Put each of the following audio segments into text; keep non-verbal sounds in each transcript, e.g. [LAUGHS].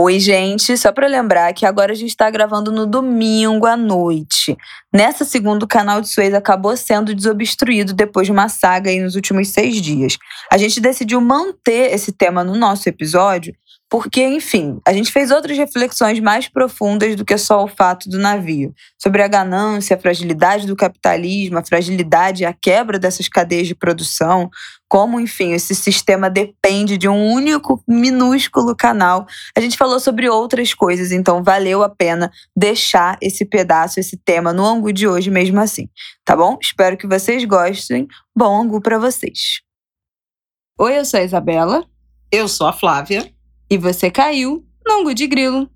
Oi, gente. Só para lembrar que agora a gente está gravando no domingo à noite. Nessa segunda, o canal de Suez acabou sendo desobstruído depois de uma saga aí nos últimos seis dias. A gente decidiu manter esse tema no nosso episódio porque, enfim, a gente fez outras reflexões mais profundas do que só o fato do navio, sobre a ganância, a fragilidade do capitalismo, a fragilidade e a quebra dessas cadeias de produção, como, enfim, esse sistema depende de um único minúsculo canal. A gente falou sobre outras coisas, então valeu a pena deixar esse pedaço, esse tema no ângulo de hoje mesmo assim, tá bom? Espero que vocês gostem. Bom ângulo para vocês. Oi, eu sou a Isabela. Eu sou a Flávia. E você caiu no Angu de Grilo.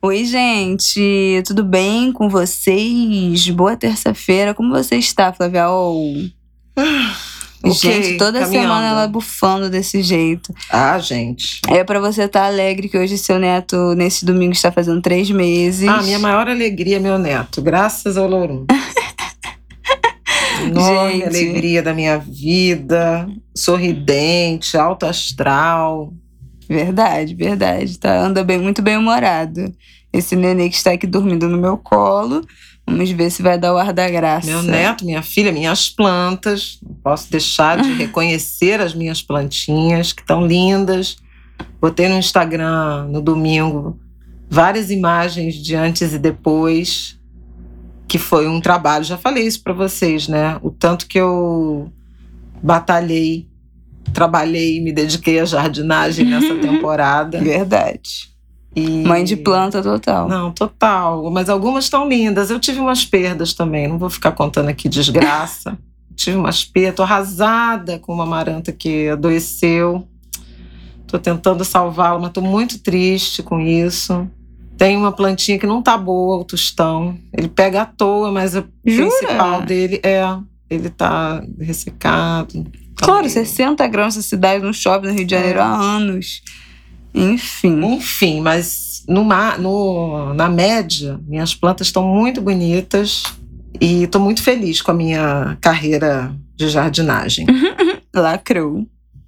Oi, gente, tudo bem com vocês? Boa terça-feira. Como você está, Flávia? Oh. gente, toda caminhando. semana ela bufando desse jeito. Ah, gente. É para você estar tá alegre que hoje seu neto, nesse domingo, está fazendo três meses. Ah, minha maior alegria é meu neto, graças ao Lourum. [LAUGHS] enorme Gente. alegria da minha vida, sorridente, alto astral. Verdade, verdade. Tá, anda bem, muito bem humorado. Esse nenê que está aqui dormindo no meu colo. Vamos ver se vai dar o ar da graça. Meu neto, minha filha, minhas plantas. Não posso deixar de [LAUGHS] reconhecer as minhas plantinhas, que estão lindas. Botei no Instagram no domingo várias imagens de antes e depois que foi um trabalho, já falei isso para vocês, né? O tanto que eu batalhei, trabalhei, me dediquei à jardinagem nessa [LAUGHS] temporada. Verdade. E... Mãe de planta total. Não, total. Mas algumas estão lindas. Eu tive umas perdas também. Não vou ficar contando aqui desgraça. [LAUGHS] tive umas perdas. Tô arrasada com uma maranta que adoeceu. Tô tentando salvá-la, mas tô muito triste com isso. Tem uma plantinha que não tá boa, o tostão. Ele pega à toa, mas o Jura? principal dele é. Ele tá ressecado. Tá claro, meio... 60 graus essa cidade não chove no Rio de Janeiro é. há anos. Enfim. Enfim, mas no, no, na média, minhas plantas estão muito bonitas e estou muito feliz com a minha carreira de jardinagem. Lacrou.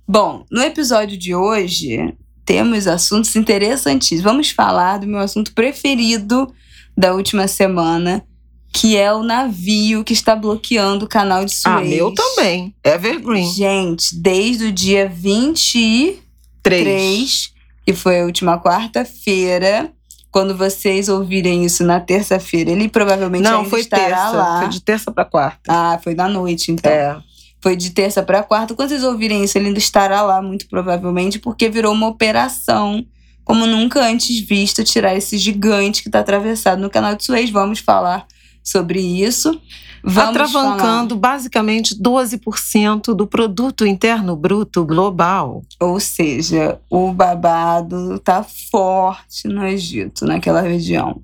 Bom, no episódio de hoje, temos assuntos interessantíssimos. Vamos falar do meu assunto preferido da última semana, que é o navio que está bloqueando o canal de Suez. Ah, meu também. Evergreen. Gente, desde o dia 23, Três. que foi a última quarta-feira, quando vocês ouvirem isso na terça-feira, ele provavelmente Não, foi estará terça, lá. Foi de terça para quarta. Ah, foi da noite, então. É. Foi de terça para quarta. Quando vocês ouvirem isso, ele ainda estará lá, muito provavelmente, porque virou uma operação como nunca antes vista tirar esse gigante que está atravessado no canal de Suez. Vamos falar sobre isso. Vamos Atravancando falar... basicamente 12% do produto interno bruto global. Ou seja, o babado está forte no Egito, naquela região.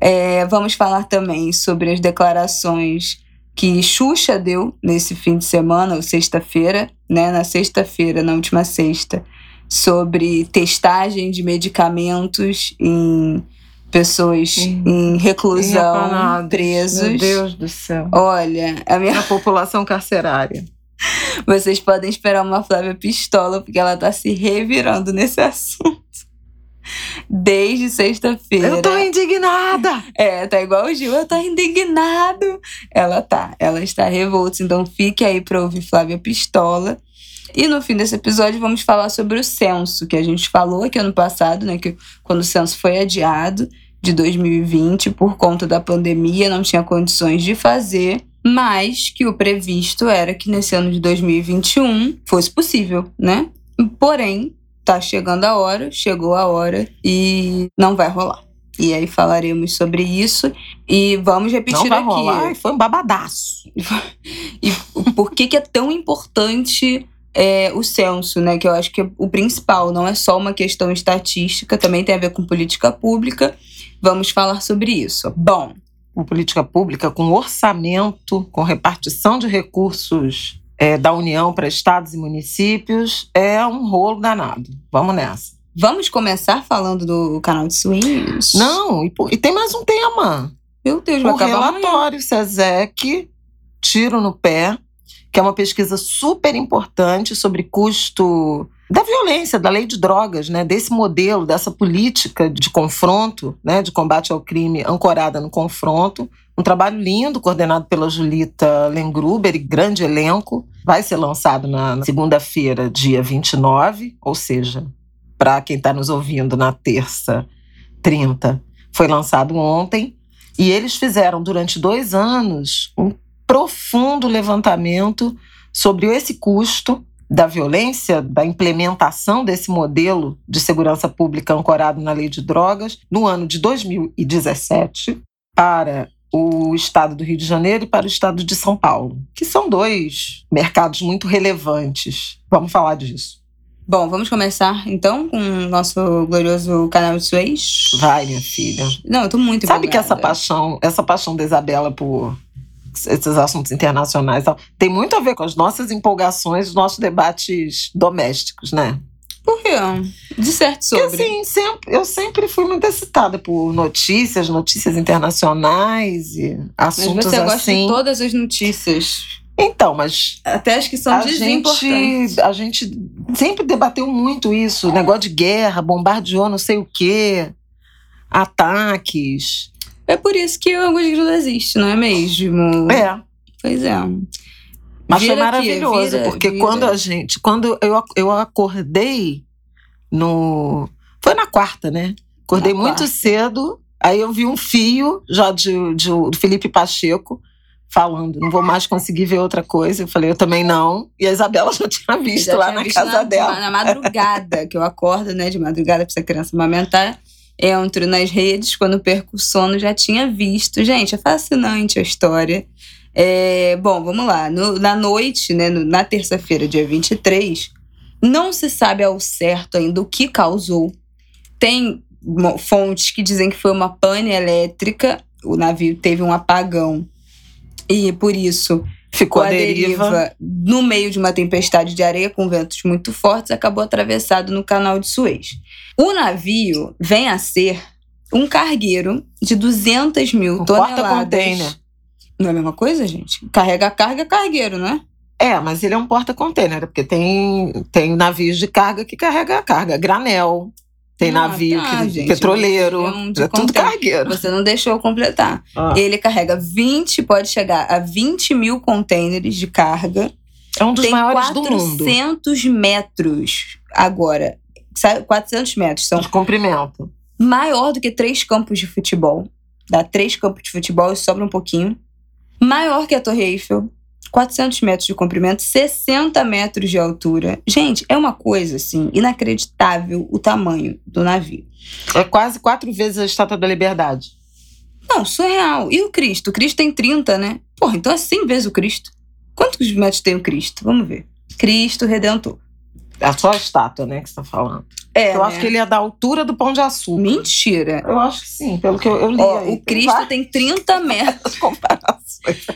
É, vamos falar também sobre as declarações que Xuxa deu nesse fim de semana, ou sexta-feira, né? Na sexta-feira, na última sexta, sobre testagem de medicamentos em pessoas em reclusão, presos. Meu Deus do céu. Olha, a minha. A população carcerária. [LAUGHS] Vocês podem esperar uma Flávia pistola, porque ela tá se revirando nesse [LAUGHS] assunto desde sexta-feira. Eu tô indignada! É, tá igual o Gil, eu tô indignado. Ela tá, ela está revolta. Então fique aí pra ouvir Flávia Pistola. E no fim desse episódio vamos falar sobre o censo, que a gente falou aqui ano passado, né? Que quando o censo foi adiado de 2020 por conta da pandemia, não tinha condições de fazer, mas que o previsto era que nesse ano de 2021 fosse possível, né? Porém, tá chegando a hora, chegou a hora e não vai rolar. E aí falaremos sobre isso e vamos repetir não vai aqui. Rolar, foi um babadaço. [LAUGHS] e por que, que é tão importante é, o censo, né? Que eu acho que é o principal, não é só uma questão estatística, também tem a ver com política pública. Vamos falar sobre isso. Bom. Com política pública, com orçamento, com repartição de recursos é, da União para estados e municípios é um rolo danado. Vamos nessa. Vamos começar falando do canal de swings? Não, e, e tem mais um tema. Meu Deus, vai o relatório SESEC, tiro no pé, que é uma pesquisa super importante sobre custo da violência, da lei de drogas, né, desse modelo, dessa política de confronto, né, de combate ao crime ancorada no confronto. Um trabalho lindo, coordenado pela Julita Lengruber e grande elenco. Vai ser lançado na segunda-feira, dia 29, ou seja, para quem está nos ouvindo na terça, 30, foi lançado ontem. E eles fizeram durante dois anos um profundo levantamento sobre esse custo da violência, da implementação desse modelo de segurança pública ancorado na lei de drogas no ano de 2017 para o estado do Rio de Janeiro e para o estado de São Paulo, que são dois mercados muito relevantes. Vamos falar disso. Bom, vamos começar então com o nosso glorioso canal de Suez. Vai, minha filha. Não, eu tô muito Sabe que essa paixão, essa paixão da Isabela por esses assuntos internacionais tem muito a ver com as nossas empolgações, os nossos debates domésticos, né? Por quê? De certo sobre. Porque, assim, sempre, eu sempre fui muito excitada por notícias, notícias internacionais e assuntos mas você assim. gosta de todas as notícias. Então, mas. Até as que são a gente, a gente sempre debateu muito isso, negócio de guerra, bombardeou não sei o quê, ataques. É por isso que o Angus Grilo existe, não é mesmo? É. Pois é. Mas vira foi maravilhoso, vira, porque vira. quando a gente. Quando eu, eu acordei no. Foi na quarta, né? Acordei na muito quarta. cedo, aí eu vi um fio já de, de, do Felipe Pacheco falando, não vou mais conseguir ver outra coisa. Eu falei, eu também não. E a Isabela já tinha visto já lá tinha na visto casa na, dela. Na madrugada, que eu acordo, né, de madrugada pra essa criança amamentar. Entro nas redes, quando perco o sono, já tinha visto. Gente, é fascinante a história. É, bom, vamos lá. No, na noite, né, no, na terça-feira, dia 23, não se sabe ao certo ainda o que causou. Tem fontes que dizem que foi uma pane elétrica, o navio teve um apagão e por isso ficou a deriva. deriva no meio de uma tempestade de areia com ventos muito fortes, acabou atravessado no canal de Suez. O navio vem a ser um cargueiro de 200 mil toneladas. Não é a mesma coisa, gente? Carrega carga, é cargueiro, não é? É, mas ele é um porta-container, porque tem, tem navios de carga que carrega a carga, granel, tem ah, navio tá, que, gente, petroleiro, é tudo cargueiro. Você não deixou eu completar. Ah. Ele carrega 20, pode chegar a 20 mil contêineres de carga. É um dos tem maiores do mundo. 400 metros agora. 400 metros. São de comprimento. Maior do que três campos de futebol. Dá três campos de futebol e sobra um pouquinho. Maior que a Torre Eiffel. 400 metros de comprimento, 60 metros de altura. Gente, é uma coisa assim inacreditável o tamanho do navio. É quase quatro vezes a Estátua da Liberdade. Não, surreal. E o Cristo? O Cristo tem 30, né? Porra, então é 100 vezes o Cristo. Quantos metros tem o Cristo? Vamos ver. Cristo Redentor. É a estátua, né, que você tá falando. É, eu né? acho que ele é da altura do Pão de Açúcar. Mentira. Eu acho que sim, pelo que eu, eu li. Ó, aí, o Cristo tem 30 metros. [LAUGHS] comparações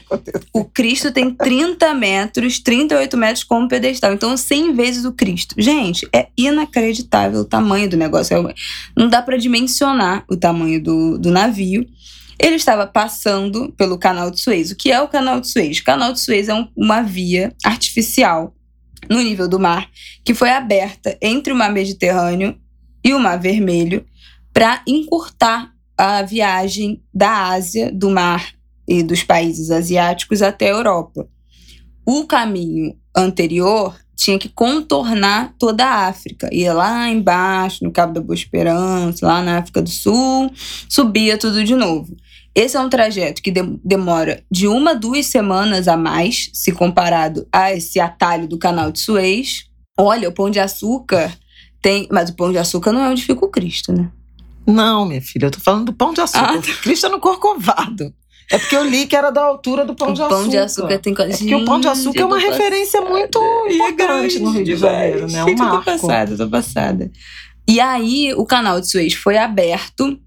O Cristo tem 30 metros, 38 metros como pedestal. Então, 100 vezes o Cristo. Gente, é inacreditável o tamanho do negócio. É não dá para dimensionar o tamanho do, do navio. Ele estava passando pelo canal de Suez. O que é o canal de Suez? O canal de Suez é um, uma via artificial no nível do mar, que foi aberta entre o Mar Mediterrâneo e o Mar Vermelho para encurtar a viagem da Ásia, do mar e dos países asiáticos até a Europa. O caminho anterior tinha que contornar toda a África. Ia lá embaixo, no Cabo da Boa Esperança, lá na África do Sul, subia tudo de novo. Esse é um trajeto que de demora de uma a duas semanas a mais, se comparado a esse atalho do canal de Suez. Olha, o Pão de Açúcar tem. Mas o Pão de Açúcar não é onde fica o Cristo, né? Não, minha filha, eu tô falando do Pão de Açúcar. Ah, tá. Cristo é no Corcovado. É porque eu li que era da altura do Pão o de Açúcar. Pão de Açúcar tem. É porque o Pão de Açúcar é uma referência muito importante no Rio de Janeiro, né? É um marco. Eu tô passada, tô passada. E aí, o canal de Suez foi aberto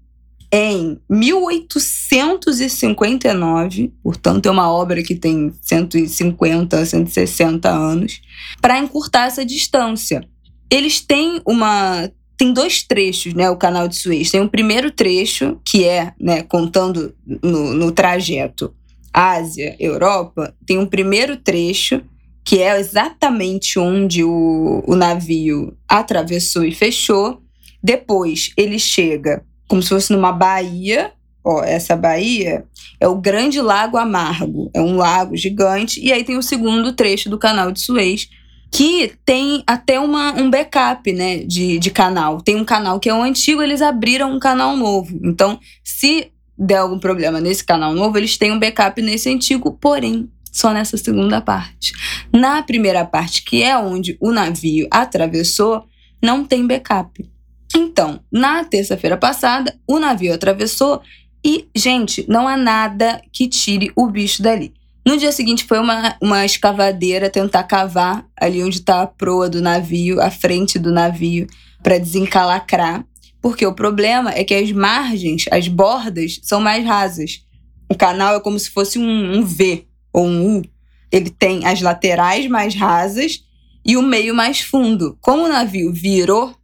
em 1859, portanto é uma obra que tem 150, 160 anos, para encurtar essa distância. Eles têm uma tem dois trechos, né, o canal de Suez. Tem um primeiro trecho que é, né, contando no, no trajeto Ásia, Europa, tem um primeiro trecho que é exatamente onde o, o navio atravessou e fechou. Depois ele chega como se fosse numa baía. Ó, essa baía é o Grande Lago Amargo, é um lago gigante. E aí tem o segundo trecho do canal de Suez, que tem até uma, um backup né, de, de canal. Tem um canal que é o antigo, eles abriram um canal novo. Então, se der algum problema nesse canal novo, eles têm um backup nesse antigo, porém, só nessa segunda parte. Na primeira parte, que é onde o navio atravessou, não tem backup. Então, na terça-feira passada, o navio atravessou e, gente, não há nada que tire o bicho dali. No dia seguinte, foi uma, uma escavadeira tentar cavar ali onde está a proa do navio, a frente do navio, para desencalacrar. Porque o problema é que as margens, as bordas, são mais rasas. O canal é como se fosse um, um V ou um U. Ele tem as laterais mais rasas e o meio mais fundo. Como o navio virou,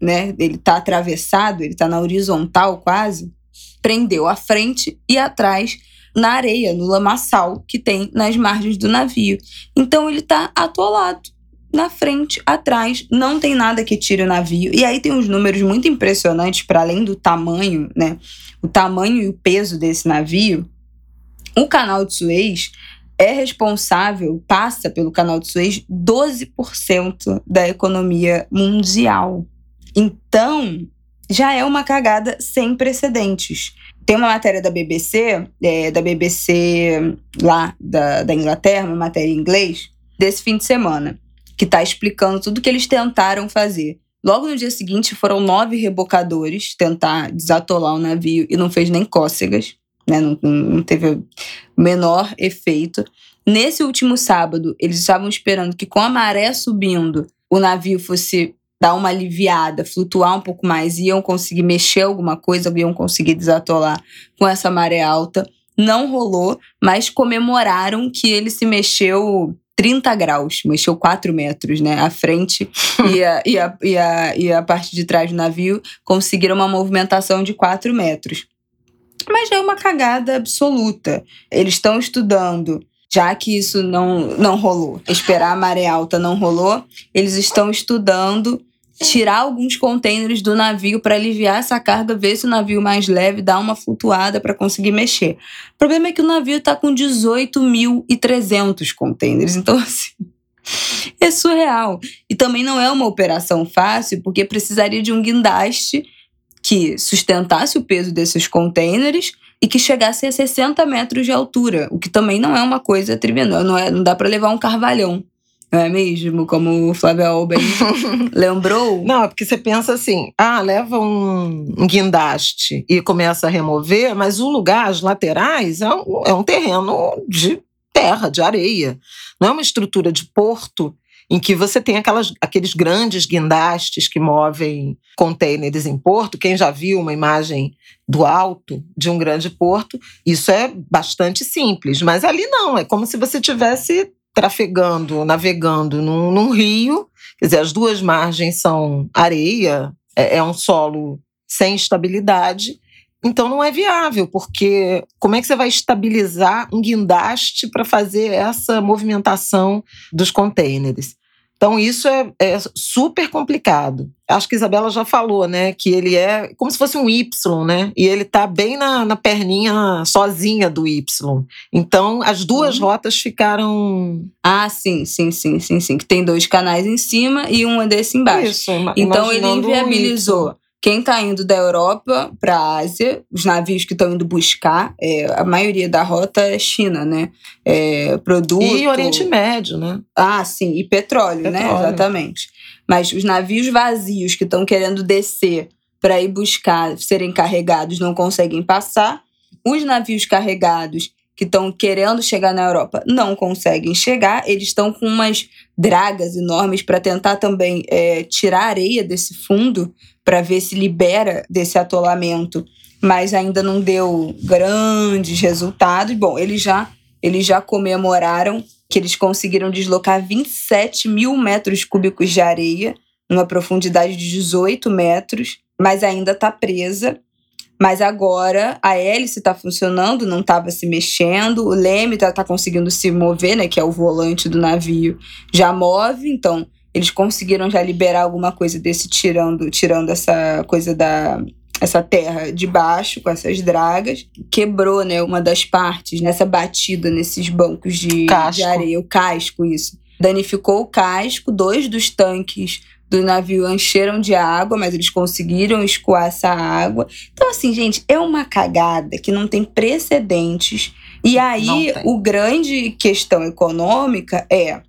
né? Ele está atravessado, ele está na horizontal quase, prendeu a frente e atrás na areia, no lamaçal que tem nas margens do navio. Então ele está atolado na frente, atrás, não tem nada que tire o navio. E aí tem uns números muito impressionantes para além do tamanho, né? O tamanho e o peso desse navio. O canal de Suez é responsável, passa pelo canal de Suez 12% da economia mundial. Então, já é uma cagada sem precedentes. Tem uma matéria da BBC, é, da BBC lá da, da Inglaterra, uma matéria em inglês, desse fim de semana, que está explicando tudo que eles tentaram fazer. Logo no dia seguinte, foram nove rebocadores tentar desatolar o navio e não fez nem cócegas, né? não, não teve o menor efeito. Nesse último sábado, eles estavam esperando que, com a maré subindo, o navio fosse dar uma aliviada, flutuar um pouco mais, iam conseguir mexer alguma coisa, iam conseguir desatolar com essa maré alta. Não rolou, mas comemoraram que ele se mexeu 30 graus, mexeu 4 metros, né? A frente e a, e, a, e, a, e a parte de trás do navio conseguiram uma movimentação de 4 metros. Mas é uma cagada absoluta. Eles estão estudando já que isso não, não rolou, esperar a maré alta não rolou, eles estão estudando tirar alguns contêineres do navio para aliviar essa carga, ver se o navio mais leve dá uma flutuada para conseguir mexer. O problema é que o navio está com 18.300 contêineres, então assim, [LAUGHS] é surreal. E também não é uma operação fácil, porque precisaria de um guindaste que sustentasse o peso desses contêineres e que chegasse a 60 metros de altura, o que também não é uma coisa trivial, não, é, não dá para levar um carvalhão não é mesmo? Como o Flávio Alben [LAUGHS] lembrou. Não, é porque você pensa assim: ah, leva um, um, guindaste e começa a remover, mas o lugar, as laterais, é um, é um terreno de terra, de areia. Não é uma estrutura de porto em que você tem aquelas, aqueles grandes guindastes que movem contêineres em porto. Quem já viu uma imagem do alto de um grande porto, isso é bastante simples. Mas ali não, é como se você tivesse trafegando, navegando num, num rio, quer dizer, as duas margens são areia, é, é um solo sem estabilidade. Então não é viável, porque como é que você vai estabilizar um guindaste para fazer essa movimentação dos contêineres? Então, isso é, é, super complicado. Acho que a Isabela já falou, né? Que ele é como se fosse um Y, né? E ele tá bem na, na perninha sozinha do Y. Então, as duas uhum. rotas ficaram. Ah, sim, sim, sim, sim, sim. Que tem dois canais em cima e um desse embaixo. Isso, então ele inviabilizou quem está indo da Europa para a Ásia, os navios que estão indo buscar, é, a maioria da rota é China, né? É, produto. E Oriente Médio, né? Ah, sim, e petróleo, né? petróleo. né? Exatamente. Mas os navios vazios que estão querendo descer para ir buscar, serem carregados, não conseguem passar. Os navios carregados que estão querendo chegar na Europa não conseguem chegar. Eles estão com umas dragas enormes para tentar também é, tirar areia desse fundo para ver se libera desse atolamento, mas ainda não deu grandes resultados. Bom, eles já, eles já comemoraram que eles conseguiram deslocar 27 mil metros cúbicos de areia, numa profundidade de 18 metros, mas ainda está presa. Mas agora a hélice está funcionando, não estava se mexendo, o leme está tá conseguindo se mover, né? Que é o volante do navio, já move, então eles conseguiram já liberar alguma coisa desse tirando, tirando essa coisa da essa terra de baixo com essas dragas, quebrou, né, uma das partes nessa batida nesses bancos de, de areia, o casco isso. Danificou o casco, dois dos tanques do navio encheram de água, mas eles conseguiram escoar essa água. Então, assim, gente, é uma cagada que não tem precedentes. E aí, o grande questão econômica é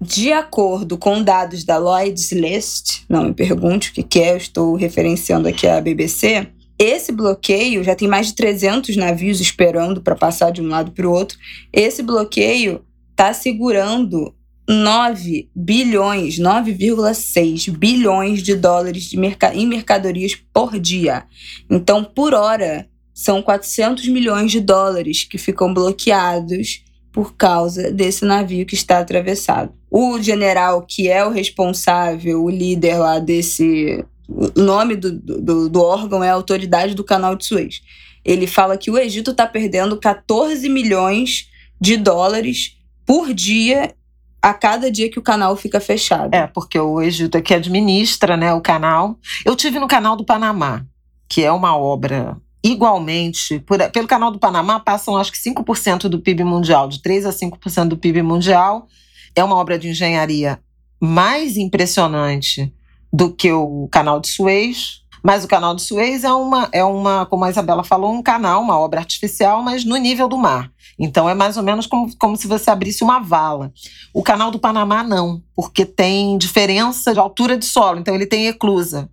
de acordo com dados da Lloyd's List, não me pergunte o que, é, eu estou referenciando aqui a BBC, esse bloqueio já tem mais de 300 navios esperando para passar de um lado para o outro. Esse bloqueio está segurando 9 bilhões, 9,6 bilhões de dólares de merca em mercadorias por dia. Então, por hora, são 400 milhões de dólares que ficam bloqueados por causa desse navio que está atravessado. O general, que é o responsável, o líder lá desse. O nome do, do, do órgão é a Autoridade do Canal de Suez. Ele fala que o Egito está perdendo 14 milhões de dólares por dia a cada dia que o canal fica fechado. É, porque o Egito é que administra né, o canal. Eu tive no canal do Panamá, que é uma obra igualmente, por, pelo canal do Panamá passam acho que 5% do PIB mundial, de 3 a 5% do PIB mundial. É uma obra de engenharia mais impressionante do que o canal de Suez, mas o canal de Suez é uma, é uma, como a Isabela falou, um canal, uma obra artificial, mas no nível do mar. Então é mais ou menos como, como se você abrisse uma vala. O canal do Panamá não, porque tem diferença de altura de solo, então ele tem eclusa.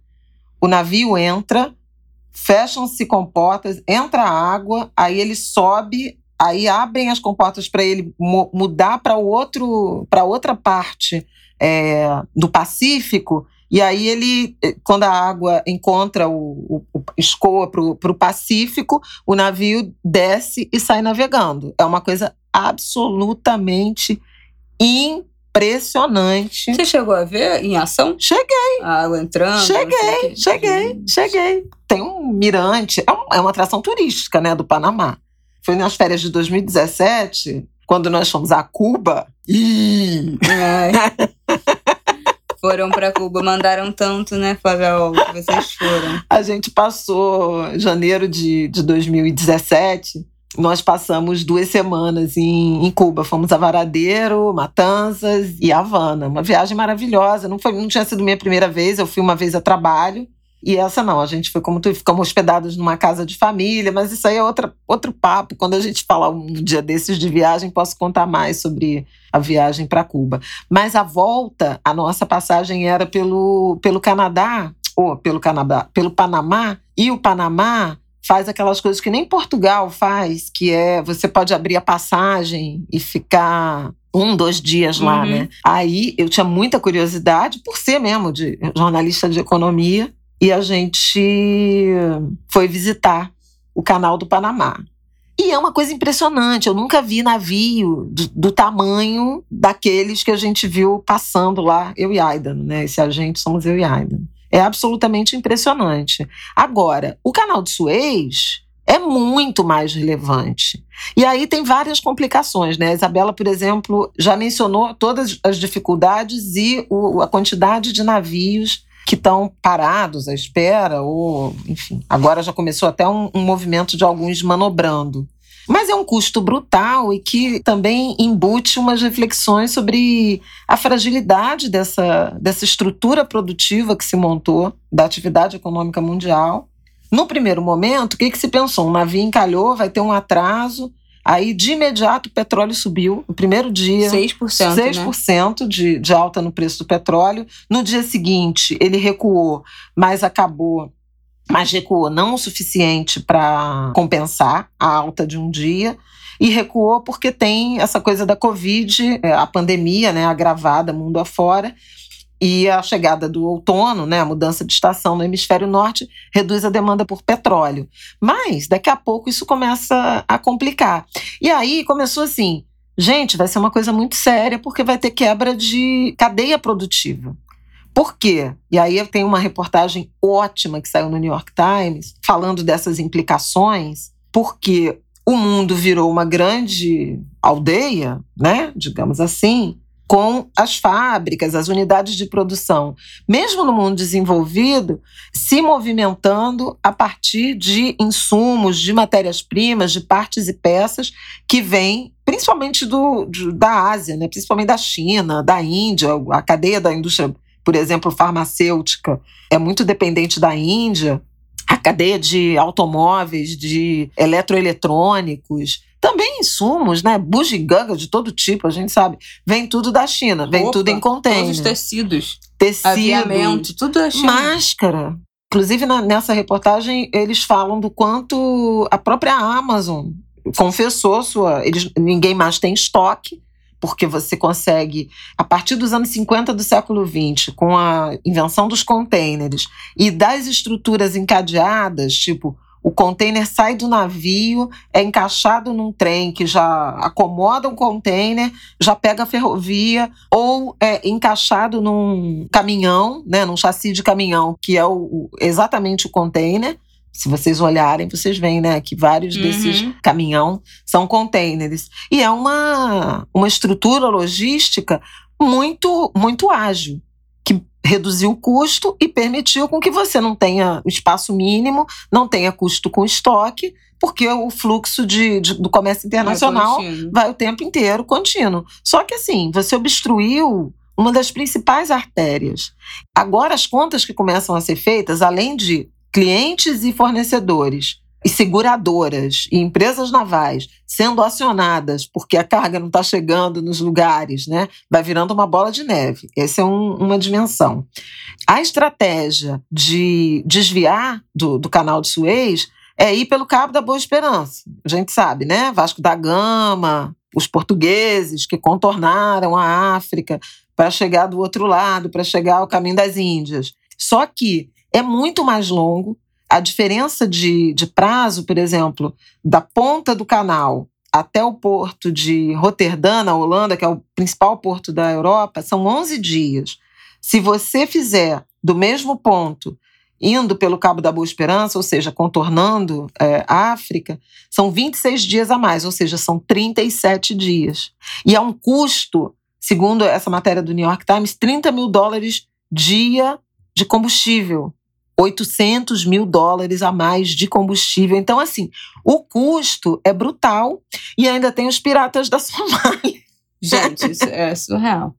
O navio entra, fecham-se comportas, entra água, aí ele sobe, aí abrem as comportas para ele mudar para outro, para outra parte é, do Pacífico. E aí ele, eh, quando a água encontra o, o escoa para o Pacífico, o navio desce e sai navegando. É uma coisa absolutamente impressionante impressionante. Você chegou a ver em ação? Cheguei. A água entrando? Cheguei, cheguei, cheguei. Tem um mirante, é, um, é, uma atração turística, né, do Panamá. Foi nas férias de 2017, quando nós fomos a Cuba. Ih! [LAUGHS] foram para Cuba, mandaram tanto, né, Flávia, que vocês foram. A gente passou janeiro de, de 2017 nós passamos duas semanas em, em, Cuba. Fomos a Varadeiro, Matanzas e Havana. Uma viagem maravilhosa. Não, foi, não tinha sido minha primeira vez, eu fui uma vez a trabalho. E essa não, a gente foi como tu, ficamos hospedados numa casa de família, mas isso aí é outra, outro papo. Quando a gente falar um dia desses de viagem, posso contar mais sobre a viagem para Cuba. Mas a volta, a nossa passagem era pelo, pelo Canadá, ou pelo Canadá, pelo Panamá, e o Panamá faz aquelas coisas que nem Portugal faz, que é você pode abrir a passagem e ficar um, dois dias lá, uhum. né? Aí eu tinha muita curiosidade, por ser mesmo de jornalista de economia, e a gente foi visitar o canal do Panamá. E é uma coisa impressionante, eu nunca vi navio do, do tamanho daqueles que a gente viu passando lá, eu e Aidan, né? Esse agente somos eu e Aidan. É absolutamente impressionante. Agora, o canal de Suez é muito mais relevante. E aí tem várias complicações, né? A Isabela, por exemplo, já mencionou todas as dificuldades e o, a quantidade de navios que estão parados à espera, ou, enfim, agora já começou até um, um movimento de alguns manobrando. Mas é um custo brutal e que também embute umas reflexões sobre a fragilidade dessa, dessa estrutura produtiva que se montou da atividade econômica mundial. No primeiro momento, o que, que se pensou? Um navio encalhou, vai ter um atraso. Aí, de imediato, o petróleo subiu. No primeiro dia, 6%, 6% né? de, de alta no preço do petróleo. No dia seguinte, ele recuou, mas acabou mas recuou não o suficiente para compensar a alta de um dia e recuou porque tem essa coisa da Covid, é, a pandemia né, agravada mundo afora, e a chegada do outono, né, a mudança de estação no hemisfério norte, reduz a demanda por petróleo. Mas daqui a pouco isso começa a complicar. E aí começou assim: gente, vai ser uma coisa muito séria porque vai ter quebra de cadeia produtiva. Por quê? E aí tenho uma reportagem ótima que saiu no New York Times falando dessas implicações, porque o mundo virou uma grande aldeia, né, digamos assim, com as fábricas, as unidades de produção, mesmo no mundo desenvolvido, se movimentando a partir de insumos, de matérias-primas, de partes e peças que vêm principalmente do, de, da Ásia, né? principalmente da China, da Índia, a cadeia da indústria, por exemplo, farmacêutica, é muito dependente da Índia, a cadeia de automóveis, de eletroeletrônicos também insumos, né? Bugiganga de todo tipo, a gente sabe. Vem tudo da China, vem Opa, tudo em container. Todos os tecidos. Tecido. Tudo da China. Máscara. Inclusive, na, nessa reportagem, eles falam do quanto a própria Amazon confessou sua. Eles, ninguém mais tem estoque, porque você consegue, a partir dos anos 50 do século XX, com a invenção dos containers e das estruturas encadeadas, tipo o container sai do navio, é encaixado num trem que já acomoda um container, já pega a ferrovia, ou é encaixado num caminhão, né, num chassi de caminhão, que é o, exatamente o container. Se vocês olharem, vocês veem né, que vários Uhum. desses caminhão são containers. E é uma, uma estrutura logística muito, muito ágil reduziu o custo e permitiu com que você não tenha espaço mínimo, não tenha custo com estoque, porque o fluxo de, de- do comércio internacional Contínuo. vai o tempo inteiro contínuo. Só que assim, você obstruiu uma das principais artérias. Agora as contas que começam a ser feitas, além de clientes e fornecedores e seguradoras e empresas navais sendo acionadas porque a carga não está chegando nos lugares, né? Vai virando uma bola de neve. Essa é um- uma dimensão. A estratégia de desviar do, do canal de Suez é ir pelo Cabo da Boa Esperança. A gente sabe, né? Vasco da Gama, os portugueses que contornaram a África para chegar do outro lado, para chegar ao caminho das Índias. Só que é muito mais longo. A diferença de, de prazo, por exemplo, da ponta do canal até o porto de Roterdã, na Holanda, que é o principal porto da Europa, são 11 dias. Se você fizer do mesmo ponto, indo pelo Cabo da Boa Esperança, ou seja, contornando é, a África, são 26 dias a mais, ou seja, são 37 dias. E é um custo, segundo essa matéria do New York Times, 30 mil dólares dia de combustível. 800 mil dólares a mais de combustível. Então, assim, o custo é brutal e ainda tem os piratas da Somália. [LAUGHS] Gente, isso é surreal.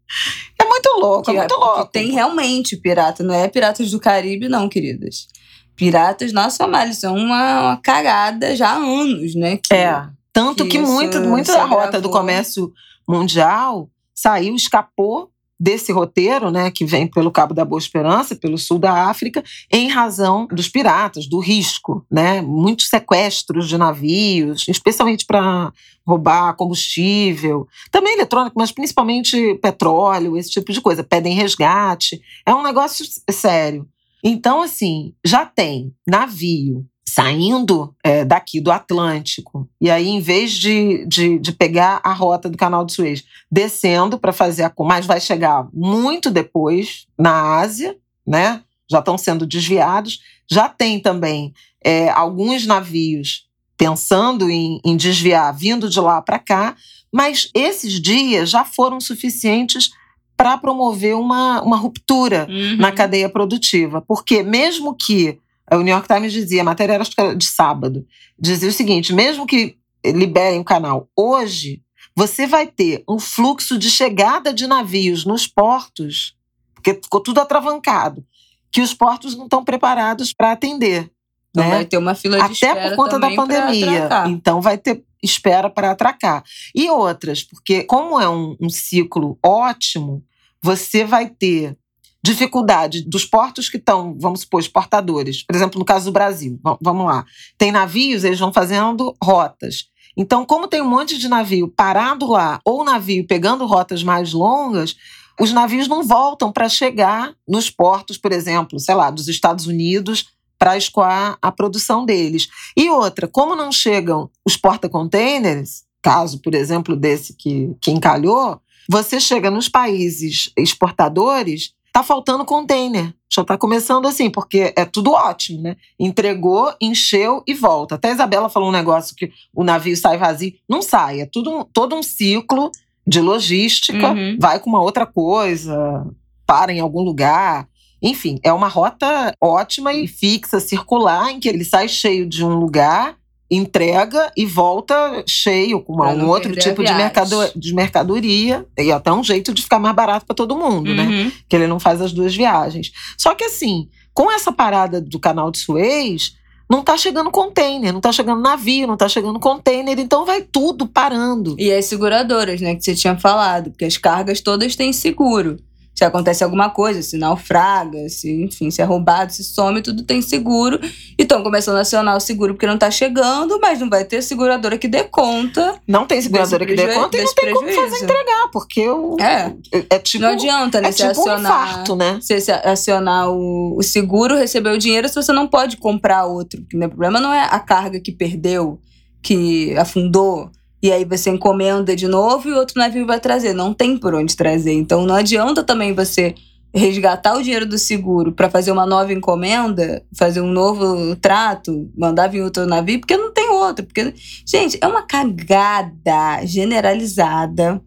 É muito louco, é Que- muito porque louco. tem realmente pirata, não é piratas do Caribe, não, queridas. Piratas na Somália, são uma, uma cagada já há anos, né? Que, É. Tanto que que, muito, muita se da rota do comércio mundial saiu, escapou desse roteiro, né, que vem pelo Cabo da Boa Esperança, pelo sul da África, em razão dos piratas, do risco, né, muitos sequestros de navios, especialmente para roubar combustível, também eletrônico, mas principalmente petróleo, esse tipo de coisa, pedem resgate, é um negócio sério. Então, assim, já tem navio saindo é, daqui do Atlântico, e aí, em vez de, de, de pegar a rota do canal de Suez, descendo para fazer a. Mas vai chegar muito depois na Ásia, né? Já estão sendo desviados. Já tem também é, alguns navios pensando em, em desviar, vindo de lá para cá, mas esses dias já foram suficientes para promover uma, uma ruptura Uhum. na cadeia produtiva. Porque mesmo que o New York Times dizia, a matéria era de sábado, dizia o seguinte: mesmo que liberem o canal hoje, você vai ter um fluxo de chegada de navios nos portos, porque ficou tudo atravancado, que os portos não estão preparados para atender. Então né? vai ter uma fila de Até espera por conta da pandemia. Então vai ter espera para atracar. E outras, porque como é um, um ciclo ótimo, você vai ter dificuldade dos portos que estão, vamos supor, exportadores. Por exemplo, no caso do Brasil, va- vamos lá. Tem navios, eles vão fazendo rotas. Então, como tem um monte de navio parado lá, ou navio pegando rotas mais longas, os navios não voltam para chegar nos portos, por exemplo, sei lá, dos Estados Unidos, para escoar a produção deles. E outra, como não chegam os porta-containers, caso, por exemplo, desse que, que encalhou, você chega nos países exportadores tá faltando container. Já tá começando assim, porque é tudo ótimo, né? Entregou, encheu e volta. Até a Isabela falou um negócio que o navio sai vazio. Não sai, é tudo, todo um ciclo de logística, Uhum. vai com uma outra coisa, para em algum lugar. Enfim, é uma rota ótima e fixa, circular, em que ele sai cheio de um lugar, entrega e volta cheio, com uma- um outro tipo de, mercado, de mercadoria. E até um jeito de ficar mais barato para todo mundo, né? Uhum. que ele não faz as duas viagens. Só que assim, com essa parada do canal de Suez, não tá chegando container, não tá chegando navio, não tá chegando container, então vai tudo parando. E as seguradoras, né, que você tinha falado, porque as cargas todas têm seguro. Se acontece alguma coisa, se naufraga, se, enfim, se é roubado, se some, tudo tem seguro. E estão começando a acionar o seguro porque não tá chegando, mas não vai ter seguradora que dê conta. Não tem seguradora que dê conta e não tem como prejuízo. fazer entregar, porque o, É. é tipo, não adianta, né? é você tipo um acionar, infarto, né? você se acionar o, o seguro, receber o dinheiro, se você não pode comprar outro. Porque o problema não é a carga que perdeu, que afundou, e aí você encomenda de novo e outro navio vai trazer. Não tem por onde trazer. Então não adianta também você resgatar o dinheiro do seguro para fazer uma nova encomenda, fazer um novo trato, mandar vir outro navio, porque não tem outro. Porque, gente, é uma cagada generalizada.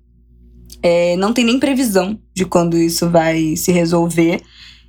É, não tem nem previsão de quando isso vai se resolver.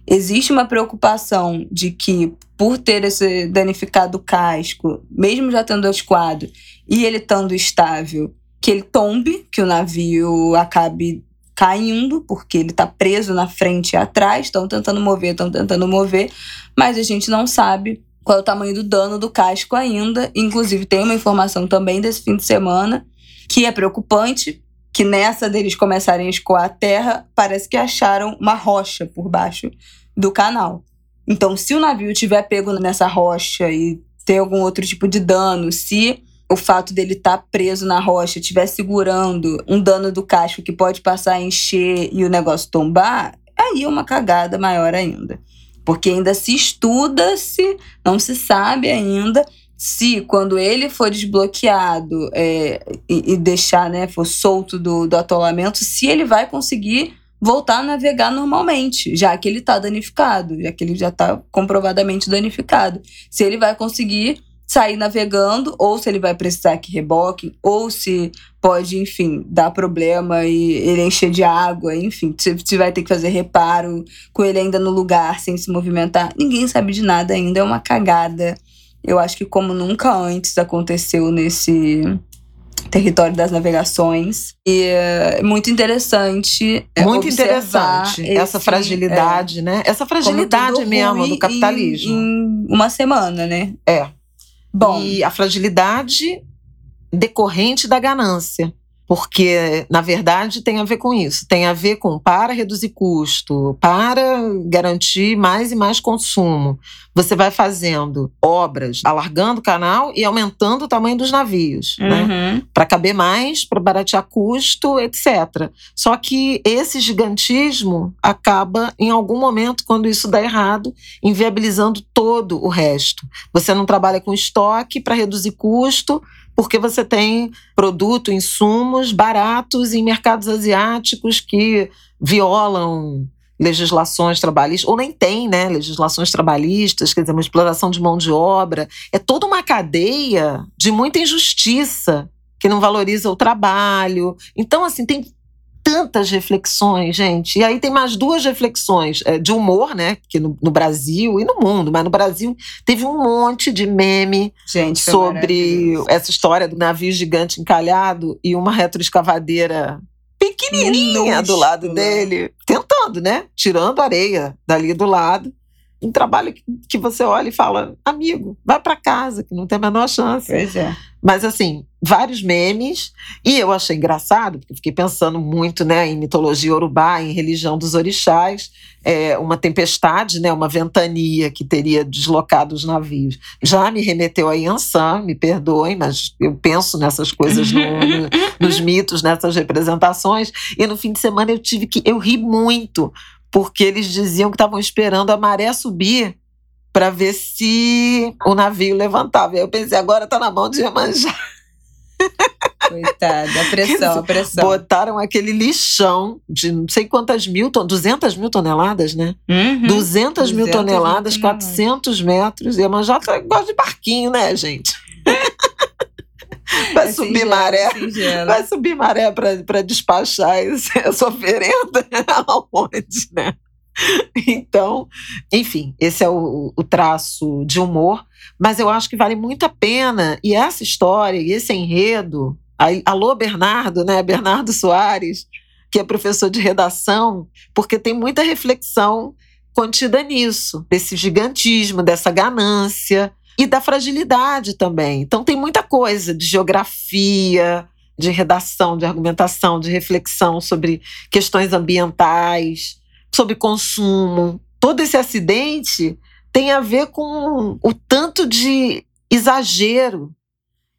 Existe uma preocupação de que, por ter esse danificado casco, mesmo já tendo esquadro e ele estando estável, que ele tombe, que o navio acabe caindo, porque ele está preso na frente e atrás, estão tentando mover, estão tentando mover, mas a gente não sabe qual é o tamanho do dano do casco ainda. Inclusive, tem uma informação também desse fim de semana que é preocupante, que nessa deles começarem a escoar a terra, parece que acharam uma rocha por baixo do canal. Então, se o navio tiver pego nessa rocha e ter algum outro tipo de dano, se o fato dele estar preso na rocha estiver segurando um dano do casco que pode passar a encher e o negócio tombar, aí é uma cagada maior ainda. Porque ainda se estuda-se, não se sabe ainda se quando ele for desbloqueado é, e, e deixar, né, for solto do, do atolamento, se ele vai conseguir voltar a navegar normalmente, já que ele está danificado, já que ele já está comprovadamente danificado. Se ele vai conseguir sair navegando, ou se ele vai precisar que reboque, ou se pode, enfim, dar problema e ele encher de água, enfim, se, se vai ter que fazer reparo com ele ainda no lugar, sem se movimentar. Ninguém sabe de nada ainda, é uma cagada. Eu acho que como nunca antes aconteceu nesse território das navegações. E é muito interessante. é, Muito interessante essa esse- fragilidade, né? Essa é, fragilidade mesmo do capitalismo. Em, em uma semana, né? É. Bom, E a fragilidade decorrente da ganância. Porque, na verdade, tem a ver com isso. Tem a ver com para reduzir custo, para garantir mais e mais consumo. Você vai fazendo obras, alargando o canal e aumentando o tamanho dos navios, né? uhum. para caber mais, para baratear custo, etc. Só que esse gigantismo acaba, em algum momento, quando isso dá errado, inviabilizando todo o resto. Você não trabalha com estoque para reduzir custo, porque você tem produto, insumos baratos em mercados asiáticos que violam legislações trabalhistas, ou nem tem, né, legislações trabalhistas, quer dizer, uma exploração de mão de obra. É toda uma cadeia de muita injustiça que não valoriza o trabalho. Então, assim, tem tantas reflexões, gente. E aí tem mais duas reflexões é, de humor, né? Que no, no Brasil e no mundo, mas no Brasil teve um monte de meme Gente, sobre essa história do navio gigante encalhado e uma retroescavadeira pequenininha Minúscula. do lado dele, tentando, né? Tirando areia dali do lado. Um trabalho que, que você olha e fala, amigo, vai para casa, que não tem a menor chance. Pois é. Mas assim, vários memes. E eu achei engraçado, porque fiquei pensando muito né, em mitologia urubá, em religião dos orixás. É, uma tempestade, né, uma ventania que teria deslocado os navios. Já me remeteu a Yansan, me perdoem, mas eu penso nessas coisas no, no, [LAUGHS] nos mitos, nessas representações. E no fim de semana eu tive que. Eu ri muito, porque eles diziam que estavam esperando a maré subir para ver se o navio levantava. E eu pensei, agora está na mão de Iemanjá. Coitada, a pressão, a pressão. Botaram aquele lixão de não sei quantas mil, 200 mil toneladas, né? Uhum. 200, mil 200 toneladas, mil toneladas. 400 metros. E a Manjota gosta de barquinho, né, gente? Vai É subir singelo, maré. singelo. Vai subir maré para despachar essa oferenda [LAUGHS] aonde, né? [LAUGHS] Então, enfim, esse é o, o traço de humor, mas eu acho que vale muito a pena. E essa história, e esse enredo, alô Bernardo, né? Bernardo Soares, que é professor de redação, porque tem muita reflexão contida nisso, desse gigantismo, dessa ganância e da fragilidade também. Então tem muita coisa de geografia, de redação, de argumentação, de reflexão sobre questões ambientais, sobre consumo. Todo esse acidente tem a ver com o tanto de exagero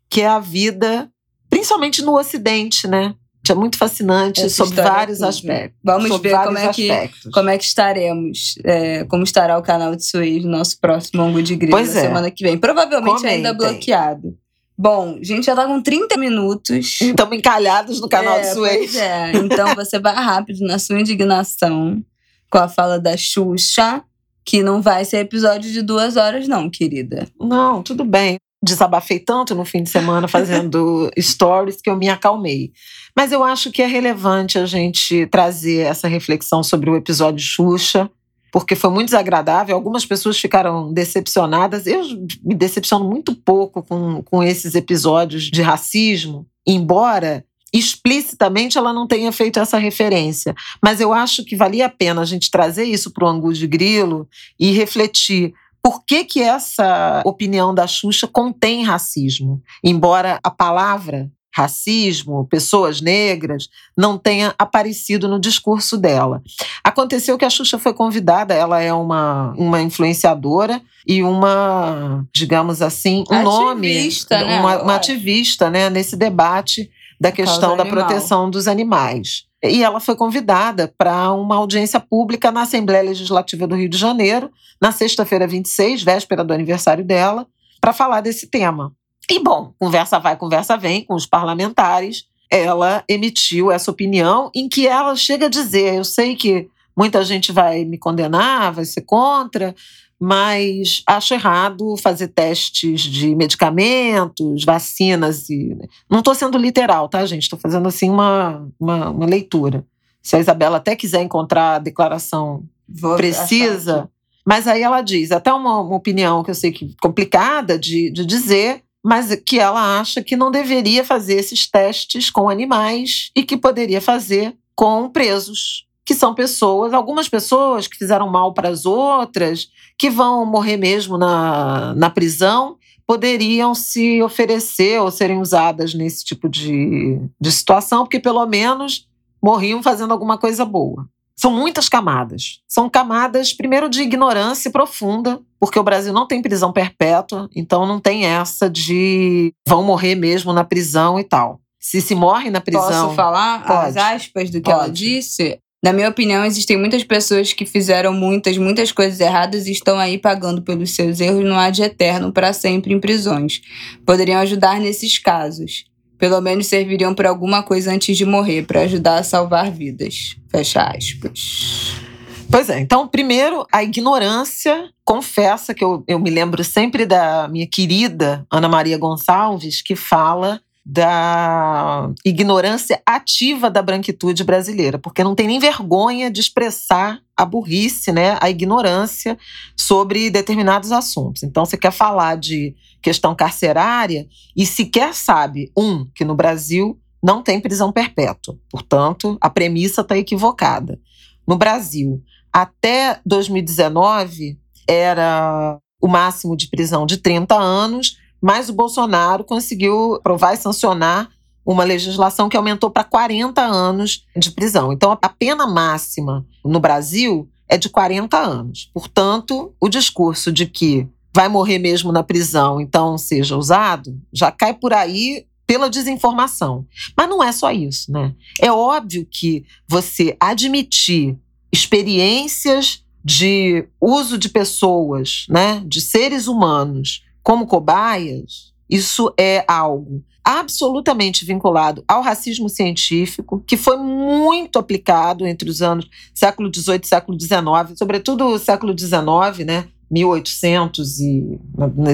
que é a vida, principalmente no Ocidente, né? É muito fascinante Essa sobre história vários toda. aspectos. Vamos sobre ver como é que aspectos. como é que estaremos, é, como estará o canal de Suez no nosso próximo ângulo de grilo Pois na é. semana que vem. Provavelmente ainda Comentem. bloqueado. Bom, a gente já tá com 30 minutos. Estamos encalhados no canal é, de Suez. Pois é. Então você vai rápido na sua indignação com a fala da Xuxa, que não vai ser episódio de duas horas, não, querida. Não, tudo bem. Desabafei tanto no fim de semana fazendo [LAUGHS] stories que eu me acalmei. Mas eu acho que é relevante a gente trazer essa reflexão sobre o episódio Xuxa, porque foi muito desagradável. Algumas pessoas ficaram decepcionadas. Eu me decepciono muito pouco com, com esses episódios de racismo, embora explicitamente ela não tenha feito essa referência. Mas eu acho que valia a pena a gente trazer isso para o Angu de Grilo e refletir por que, que essa opinião da Xuxa contém racismo, embora a palavra racismo, pessoas negras, não tenha aparecido no discurso dela. Aconteceu que a Xuxa foi convidada, ela é uma, uma influenciadora e uma, digamos assim, um nome, Ativista, né? uma, uma ativista né, nesse debate da questão da animal. proteção dos animais. E ela foi convidada para uma audiência pública na Assembleia Legislativa do Rio de Janeiro, na sexta-feira 26, véspera do aniversário dela, para falar desse tema. E, bom, conversa vai, conversa vem com os parlamentares. Ela emitiu essa opinião em que ela chega a dizer: eu sei que muita gente vai me condenar, vai ser contra, mas acho errado fazer testes de medicamentos, vacinas e. Não estou sendo literal, tá, gente? Estou fazendo assim uma, uma, uma leitura. Se a Isabela até quiser encontrar a declaração Vou precisa. Mas aí ela diz, até uma, uma opinião que eu sei que é complicada de, de dizer, mas que ela acha que não deveria fazer esses testes com animais e que poderia fazer com presos, que são pessoas, algumas pessoas que fizeram mal para as outras, que vão morrer mesmo na, na prisão, poderiam se oferecer ou serem usadas nesse tipo de, de situação, porque pelo menos morriam fazendo alguma coisa boa. São muitas camadas. São camadas, primeiro, de ignorância profunda, porque o Brasil não tem prisão perpétua, então não tem essa de vão morrer mesmo na prisão e tal. Se se morre na prisão. Posso falar as Pode. aspas do que ela Pode. disse? Na minha opinião, existem muitas pessoas que fizeram muitas, muitas coisas erradas e estão aí pagando pelos seus erros no ad eterno para sempre em prisões. Poderiam ajudar nesses casos. Pelo menos serviriam para alguma coisa antes de morrer, para ajudar a salvar vidas. Fecha aspas. Pois é, então, primeiro, a ignorância confessa que eu, eu me lembro sempre da minha querida Ana Maria Gonçalves, que fala da ignorância ativa da branquitude brasileira, porque não tem nem vergonha de expressar a burrice, né, a ignorância sobre determinados assuntos. Então, você quer falar de questão carcerária e sequer sabe, um, que no Brasil não tem prisão perpétua. Portanto, a premissa está equivocada. No Brasil, até 2019, era o máximo de prisão de 30 anos, mas o Bolsonaro conseguiu aprovar e sancionar uma legislação que aumentou para 40 anos de prisão. Então, a pena máxima no Brasil é de 40 anos. Portanto, o discurso de que vai morrer mesmo na prisão, então seja usado, já cai por aí pela desinformação. Mas não é só isso, né? É óbvio que você admitir experiências de uso de pessoas, né, de seres humanos como cobaias, Isso é algo absolutamente vinculado ao racismo científico, que foi muito aplicado entre os anos século XVIII e século XIX, sobretudo o século XIX, né? 1800 e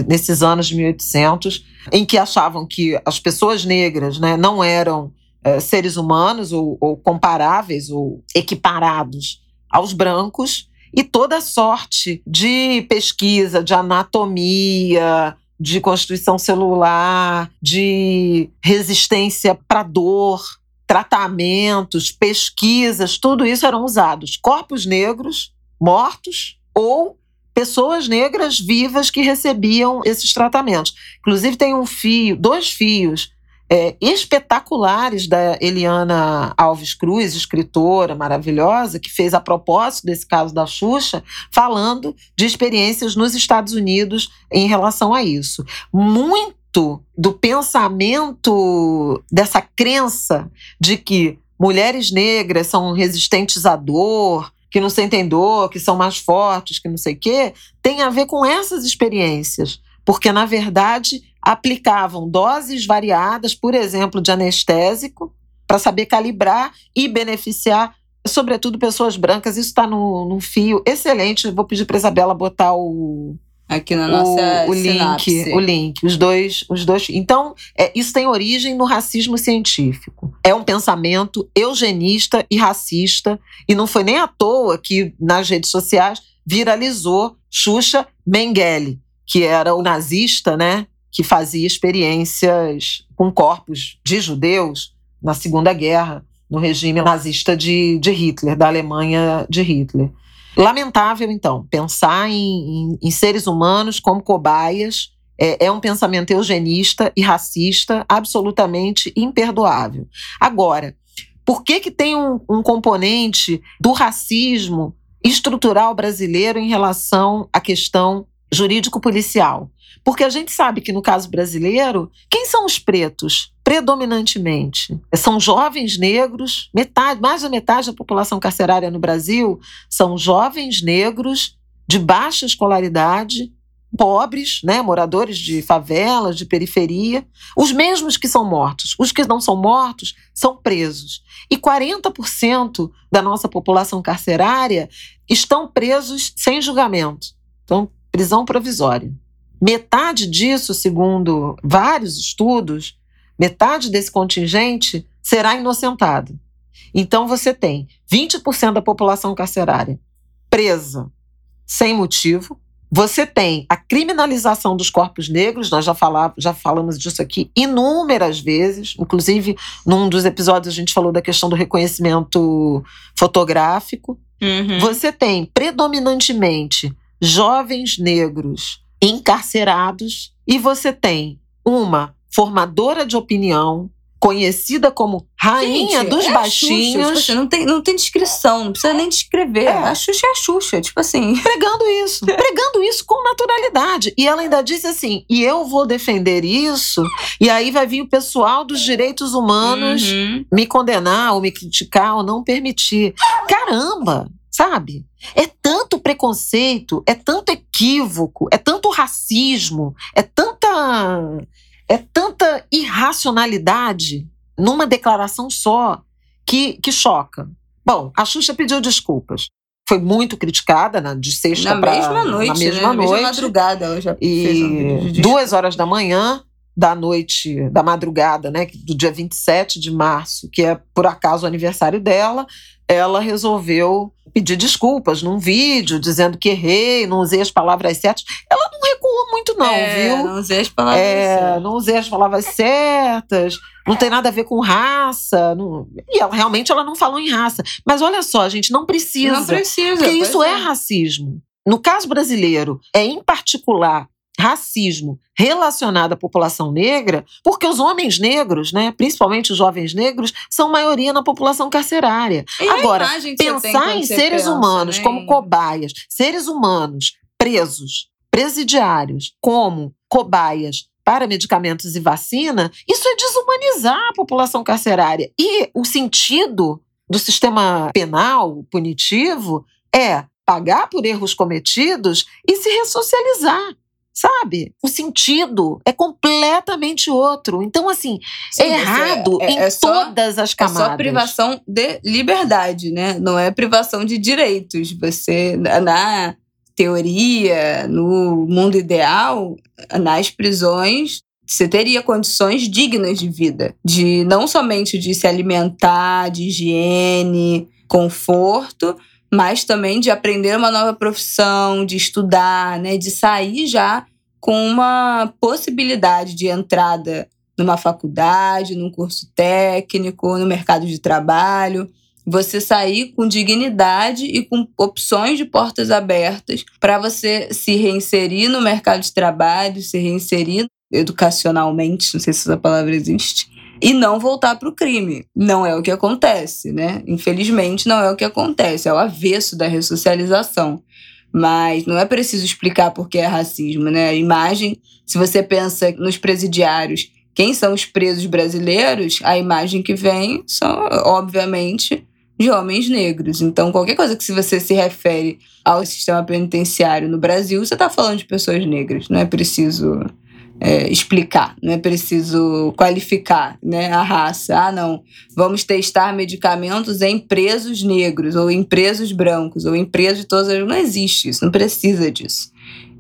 nesses anos de 1800, em que achavam que as pessoas negras né, não eram é, seres humanos ou, ou comparáveis ou equiparados aos brancos, e toda sorte de pesquisa, de anatomia, de constituição celular, de resistência para dor, tratamentos, pesquisas, tudo isso eram usados. Corpos negros mortos ou pessoas negras vivas que recebiam esses tratamentos. Inclusive, tem um fio, dois fios é, espetaculares da Eliana Alves Cruz, escritora maravilhosa, que fez a propósito desse caso da Xuxa, falando de experiências nos Estados Unidos em relação a isso. Muito do pensamento, dessa crença de que mulheres negras são resistentes à dor, que não sentem dor, que são mais fortes, que não sei o quê, tem a ver com essas experiências. Porque, na verdade, aplicavam doses variadas, por exemplo, de anestésico, para saber calibrar e beneficiar, sobretudo, pessoas brancas. Isso está no, num fio excelente. Vou pedir para Isabela botar o, Aqui na nossa o, o link, o link, os dois, os dois. Então, é, isso tem origem no racismo científico. É um pensamento eugenista e racista, e não foi nem à toa que nas redes sociais viralizou Xuxa Mengele, que era o nazista, né, que fazia experiências com corpos de judeus na Segunda Guerra, no regime nazista de, de Hitler, da Alemanha de Hitler. Lamentável, então, pensar em, em, em seres humanos como cobaias é, é, um pensamento eugenista e racista absolutamente imperdoável. Agora, por que, que tem um, um componente do racismo estrutural brasileiro em relação à questão jurídico-policial? Porque a gente sabe que no caso brasileiro, quem são os pretos? Predominantemente. São jovens negros, metade, mais da metade da população carcerária no Brasil são jovens negros de baixa escolaridade, pobres, né, moradores de favelas, de periferia, os mesmos que são mortos. Os que não são mortos são presos. E 40% da nossa população carcerária estão presos sem julgamento. Então, prisão provisória. Metade disso, segundo vários estudos, metade desse contingente será inocentado. Então você tem 20% da população carcerária presa sem motivo. Você tem a criminalização dos corpos negros, nós já, falava, já falamos disso aqui inúmeras vezes, inclusive num dos episódios a gente falou da questão do reconhecimento fotográfico. Uhum. Você tem predominantemente jovens negros encarcerados e você tem uma formadora de opinião conhecida como rainha Gente, dos é baixinhos. Xuxa, tipo não, tem, não tem descrição, não precisa nem descrever. É. A Xuxa é a Xuxa, tipo assim. [LAUGHS] Pregando isso, pregando isso com naturalidade. E ela ainda disse assim: e eu vou defender isso, e aí vai vir o pessoal dos direitos humanos uhum. me condenar, ou me criticar, ou não permitir. Caramba! sabe? É tanto preconceito, é tanto equívoco, é tanto racismo, é tanta é tanta irracionalidade numa declaração só que, que choca. Bom, a Xuxa pediu desculpas. Foi muito criticada né, de sexta para mesma noite, na mesma né? noite. Na mesma madrugada ela já e fez um de duas horas da manhã da noite, da madrugada, né, do dia 27 de março, que é por acaso o aniversário dela, ela resolveu pedir desculpas num vídeo, dizendo que errei, não usei as palavras certas. Ela não recuou muito, não, é, viu? Não usei as palavras é, certas. Não usei as palavras certas, não tem nada a ver com raça. Não... E ela realmente ela não falou em raça. Mas olha só, gente, não precisa. Não precisa. Porque isso é. é racismo. No caso brasileiro, é em particular racismo relacionado à população negra, porque os homens negros, né, principalmente os jovens negros, são maioria na população carcerária. E Agora, pensar em seres pensa, humanos como cobaias, seres humanos presos, presidiários, como cobaias para medicamentos e vacina, isso é desumanizar a população carcerária. E o sentido do sistema penal punitivo é pagar por erros cometidos e se ressocializar. Sabe? O sentido é completamente outro. Então, assim, Sim, é errado é, é, em é só, todas as camadas. É só privação de liberdade, né? Não é privação de direitos. Você, na teoria, no mundo ideal, nas prisões, você teria condições dignas de vida, de não somente de se alimentar, de higiene, conforto, mas também de aprender uma nova profissão, de estudar, né, de sair já com uma possibilidade de entrada numa faculdade, num curso técnico, no mercado de trabalho. Você sair com dignidade e com opções de portas abertas para você se reinserir no mercado de trabalho, se reinserir educacionalmente, não sei se essa palavra existe, e não voltar para o crime. Não é o que acontece, né? Infelizmente, não é o que acontece. É o avesso da ressocialização. Mas não é preciso explicar por que é racismo, né? A imagem, se você pensa nos presidiários, quem são os presos brasileiros, a imagem que vem são, obviamente, de homens negros. Então, qualquer coisa que se você se refere ao sistema penitenciário no Brasil, você está falando de pessoas negras. Não é preciso é, explicar, não é preciso qualificar né, a raça. Ah, não, vamos testar medicamentos em presos negros, ou em presos brancos, ou em presos de todas as. Não existe isso, não precisa disso.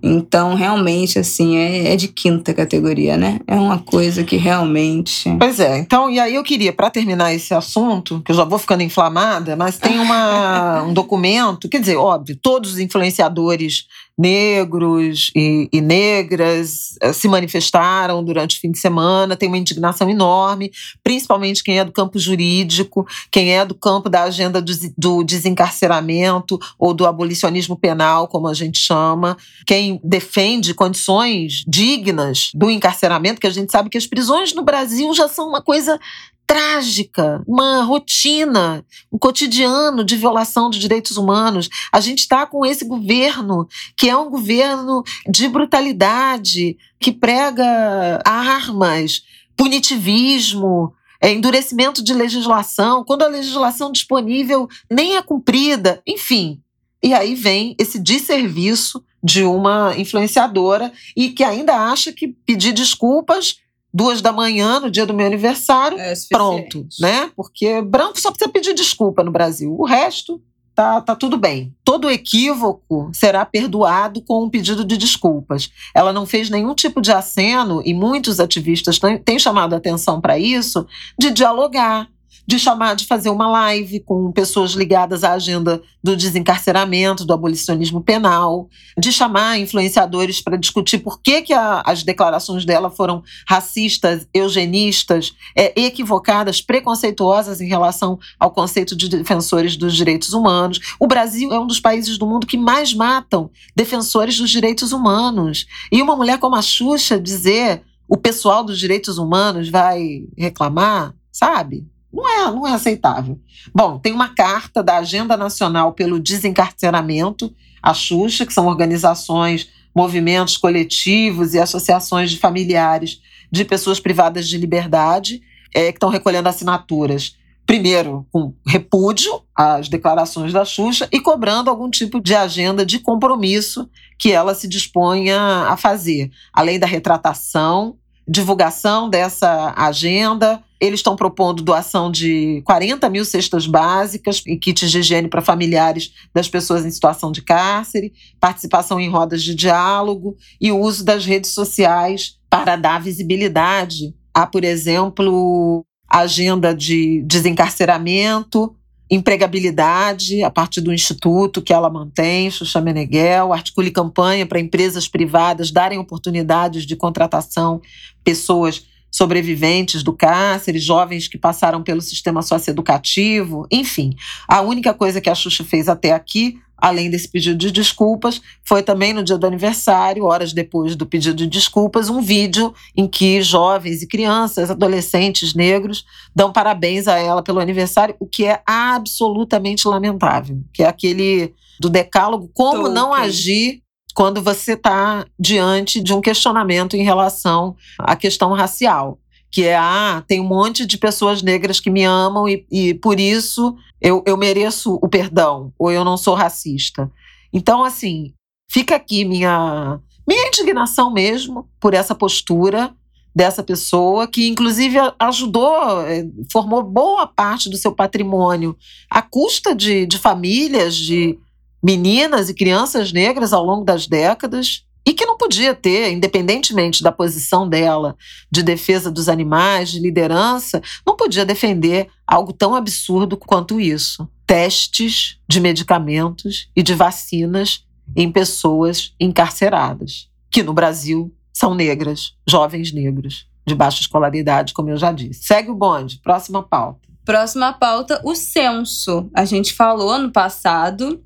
Então, realmente, assim, é, é, de quinta categoria, né? É uma coisa que realmente. Pois é. Então, e aí eu queria, para terminar esse assunto, que eu já vou ficando inflamada, mas tem uma, [LAUGHS] um documento, quer dizer, óbvio, todos os influenciadores negros e, e, negras eh, se manifestaram durante o fim de semana, tem uma indignação enorme, principalmente quem é do campo jurídico, quem é do campo da agenda do, do desencarceramento ou do abolicionismo penal, como a gente chama, quem defende condições dignas do encarceramento, que a gente sabe que as prisões no Brasil já são uma coisa trágica, uma rotina, um cotidiano de violação de direitos humanos. A gente está com esse governo que é um governo de brutalidade, que prega armas, punitivismo, é, endurecimento de legislação, quando a legislação disponível nem é cumprida, enfim. E aí vem esse desserviço de uma influenciadora e que ainda acha que pedir desculpas duas da manhã, no dia do meu aniversário, é pronto, né? Porque branco só precisa pedir desculpa no Brasil. O resto tá, tá tudo bem. Todo equívoco será perdoado com um pedido de desculpas. Ela não fez nenhum tipo de aceno, e muitos ativistas têm chamado a atenção para isso, de dialogar, de chamar de fazer uma live com pessoas ligadas à agenda do desencarceramento, do abolicionismo penal, de chamar influenciadores para discutir por que, que a, as declarações dela foram racistas, eugenistas, é, equivocadas, preconceituosas em relação ao conceito de defensores dos direitos humanos. O Brasil é um dos países do mundo que mais matam defensores dos direitos humanos. E uma mulher como a Xuxa dizer o pessoal dos direitos humanos vai reclamar, sabe? Não é, não é aceitável. Bom, tem uma carta da Agenda Nacional pelo Desencarceramento, a Xuxa, que são organizações, movimentos coletivos e associações de familiares de pessoas privadas de liberdade, é, que estão recolhendo assinaturas. Primeiro, com repúdio às declarações da Xuxa e cobrando algum tipo de agenda de compromisso que ela se disponha a fazer, além da retratação, divulgação dessa agenda eles estão propondo doação de 40 mil cestas básicas e kits de higiene para familiares das pessoas em situação de cárcere, participação em rodas de diálogo e o uso das redes sociais para dar visibilidade. Há, por exemplo, a agenda de desencarceramento, empregabilidade a partir do instituto que ela mantém, Xuxa Meneghel, articule campanha para empresas privadas darem oportunidades de contratação pessoas sobreviventes do cárcere, jovens que passaram pelo sistema socioeducativo, enfim. A única coisa que a Xuxa fez até aqui, além desse pedido de desculpas, foi também no dia do aniversário, horas depois do pedido de desculpas, um vídeo em que jovens e crianças, adolescentes negros, dão parabéns a ela pelo aniversário, o que é absolutamente lamentável, que é aquele do decálogo como não agir quando você está diante de um questionamento em relação à questão racial. Que é, ah, tem um monte de pessoas negras que me amam e, e por isso eu, eu mereço o perdão, ou eu não sou racista. Então, assim, fica aqui minha, minha indignação mesmo por essa postura dessa pessoa, que inclusive ajudou, eh, formou boa parte do seu patrimônio à custa de, de famílias, de meninas e crianças negras ao longo das décadas, e que não podia ter, independentemente da posição dela de defesa dos animais, de liderança, não podia defender algo tão absurdo quanto isso. Testes de medicamentos e de vacinas em pessoas encarceradas, que no Brasil são negras, jovens negros, de baixa escolaridade, como eu já disse. Segue o bonde, próxima pauta. Próxima pauta, o censo. A gente falou no passado,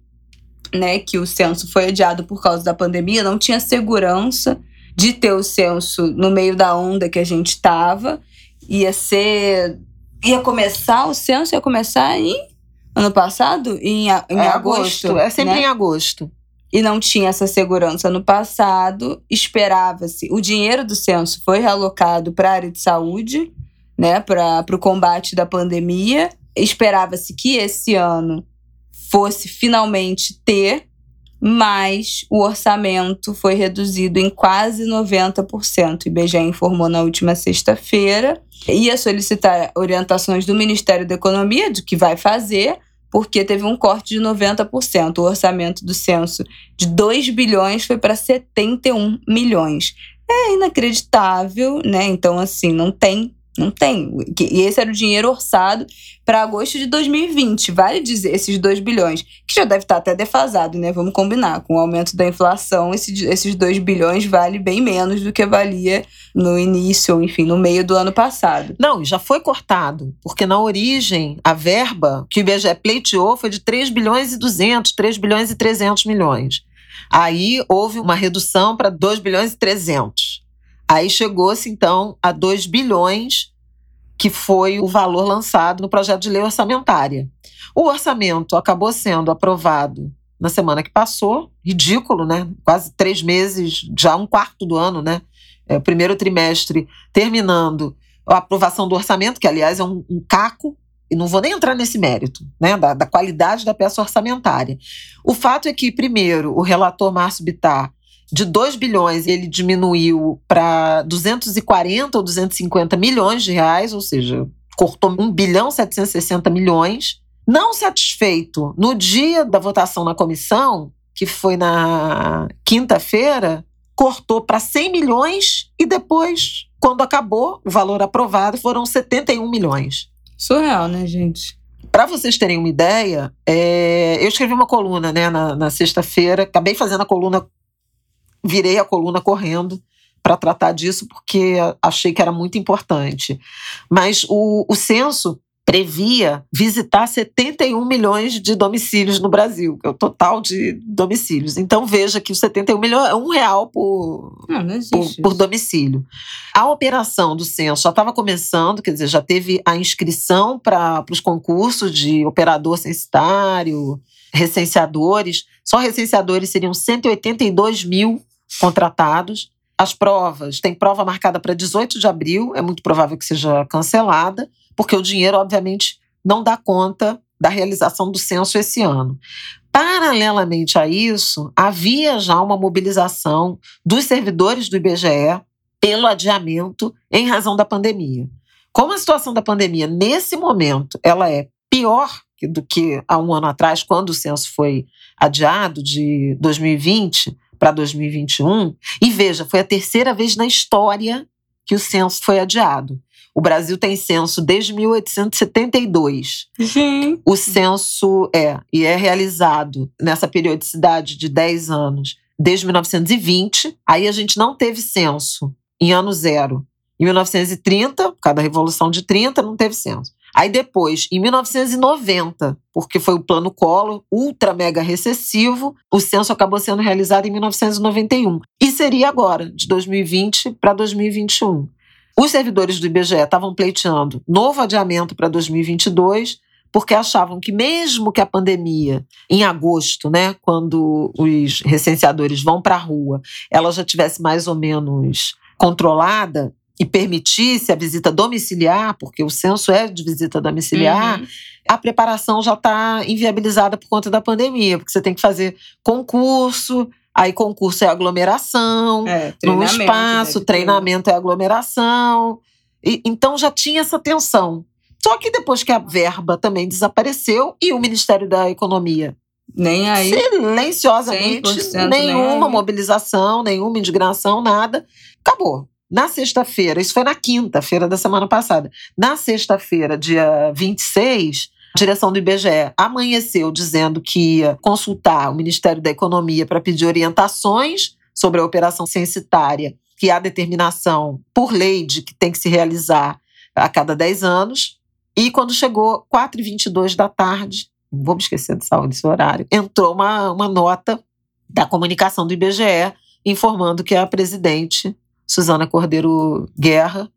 né, que o censo foi adiado por causa da pandemia, não tinha segurança de ter o censo no meio da onda que a gente estava. Ia ser. Ia começar, o censo ia começar em ano passado? Em, em é agosto. agosto. É sempre né? em agosto e não tinha essa segurança no passado, esperava-se. O dinheiro do censo foi realocado para a área de saúde, né, para o combate da pandemia. Esperava-se que esse ano fosse finalmente ter, mas o orçamento foi reduzido em quase 90%. O IBGE informou na última sexta-feira. Ia solicitar orientações do Ministério da Economia do que vai fazer, porque teve um corte de 90%. O orçamento do censo de 2 bilhões foi para 71 milhões. É inacreditável, né? Então, assim, não tem não tem. E esse era o dinheiro orçado para agosto de 2020. Vale dizer, esses 2 bilhões, que já deve estar até defasado, né? Vamos combinar. Com o aumento da inflação, esse, esses 2 bilhões vale bem menos do que valia no início, ou enfim, no meio do ano passado. Não, já foi cortado, porque na origem, a verba que o IBGE pleiteou foi de 3 bilhões e 200, 3 bilhões e 300 milhões. Aí houve uma redução para 2 bilhões e 300. Aí chegou-se, então, a 2 bilhões, que foi o valor lançado no projeto de lei orçamentária. O orçamento acabou sendo aprovado na semana que passou, ridículo, né? Quase três meses, já um quarto do ano, né? É, o primeiro trimestre terminando a aprovação do orçamento, que aliás é um, um caco, e não vou nem entrar nesse mérito, né, da, da, qualidade da peça orçamentária. O fato é que, primeiro, o relator Márcio Bittar de 2 bilhões, ele diminuiu para 240 ou 250 milhões de reais, ou seja, cortou 1 bilhão 760 milhões. Não satisfeito, no dia da votação na comissão, que foi na quinta-feira, cortou para 100 milhões e depois, quando acabou o valor aprovado, foram 71 milhões. Surreal, né, gente? Para vocês terem uma ideia, é, eu escrevi uma coluna né, na, na sexta-feira, acabei fazendo a coluna virei a coluna correndo para tratar disso, porque achei que era muito importante. Mas o, o censo previa visitar 71 milhões de domicílios no Brasil, que é o total de domicílios. Então veja que os 71 milhões é um real por, não, não por, por, domicílio. A operação do censo já estava começando, quer dizer, já teve a inscrição para os concursos de operador censitário, recenseadores. Só recenseadores seriam 182 mil contratados. As provas, tem prova marcada para 18 de abril, é muito provável que seja cancelada, porque o dinheiro, obviamente, não dá conta da realização do censo esse ano. Paralelamente a isso, havia já uma mobilização dos servidores do IBGE pelo adiamento em razão da pandemia. Como a situação da pandemia nesse momento ela é pior do que há um ano atrás, quando o censo foi adiado de 2020, para 2021. E veja, foi a terceira vez na história que o censo foi adiado. O Brasil tem censo desde 1872. Sim. O censo é e é realizado nessa periodicidade de 10 anos desde 1920. Aí a gente não teve censo em ano zero. Em 1930, por causa da Revolução de 30, não teve censo. Aí depois, em 1990, porque foi o plano Collor, ultra mega recessivo, o censo acabou sendo realizado em 1991. E seria agora, de 2020 para 2021. Os servidores do IBGE estavam pleiteando novo adiamento para 2022, porque achavam que mesmo que a pandemia, em agosto, né, quando os recenseadores vão para a rua, ela já tivesse mais ou menos controlada, e permitisse a visita domiciliar, porque o censo é de visita domiciliar, uhum. a preparação já está inviabilizada por conta da pandemia, porque você tem que fazer concurso, Aí concurso é aglomeração, É, num treinamento, espaço, ter. treinamento é aglomeração. E- então já tinha essa tensão. Só que depois que a verba também desapareceu e o Ministério da Economia Nem aí. silenciosamente, 100% nenhuma nem aí. mobilização, nenhuma indignação, nada. Acabou. Na sexta-feira, isso foi na quinta-feira da semana passada. Na sexta-feira, dia 26, a direção do IBGE amanheceu dizendo que ia consultar o Ministério da Economia para pedir orientações sobre a operação censitária, que há determinação por lei de que tem que se realizar a cada 10 anos. E quando chegou 4h22 da tarde, não vou me esquecer desse horário, entrou uma, uma nota da comunicação do IBGE informando que a presidente, Suzana Cordeiro Guerra,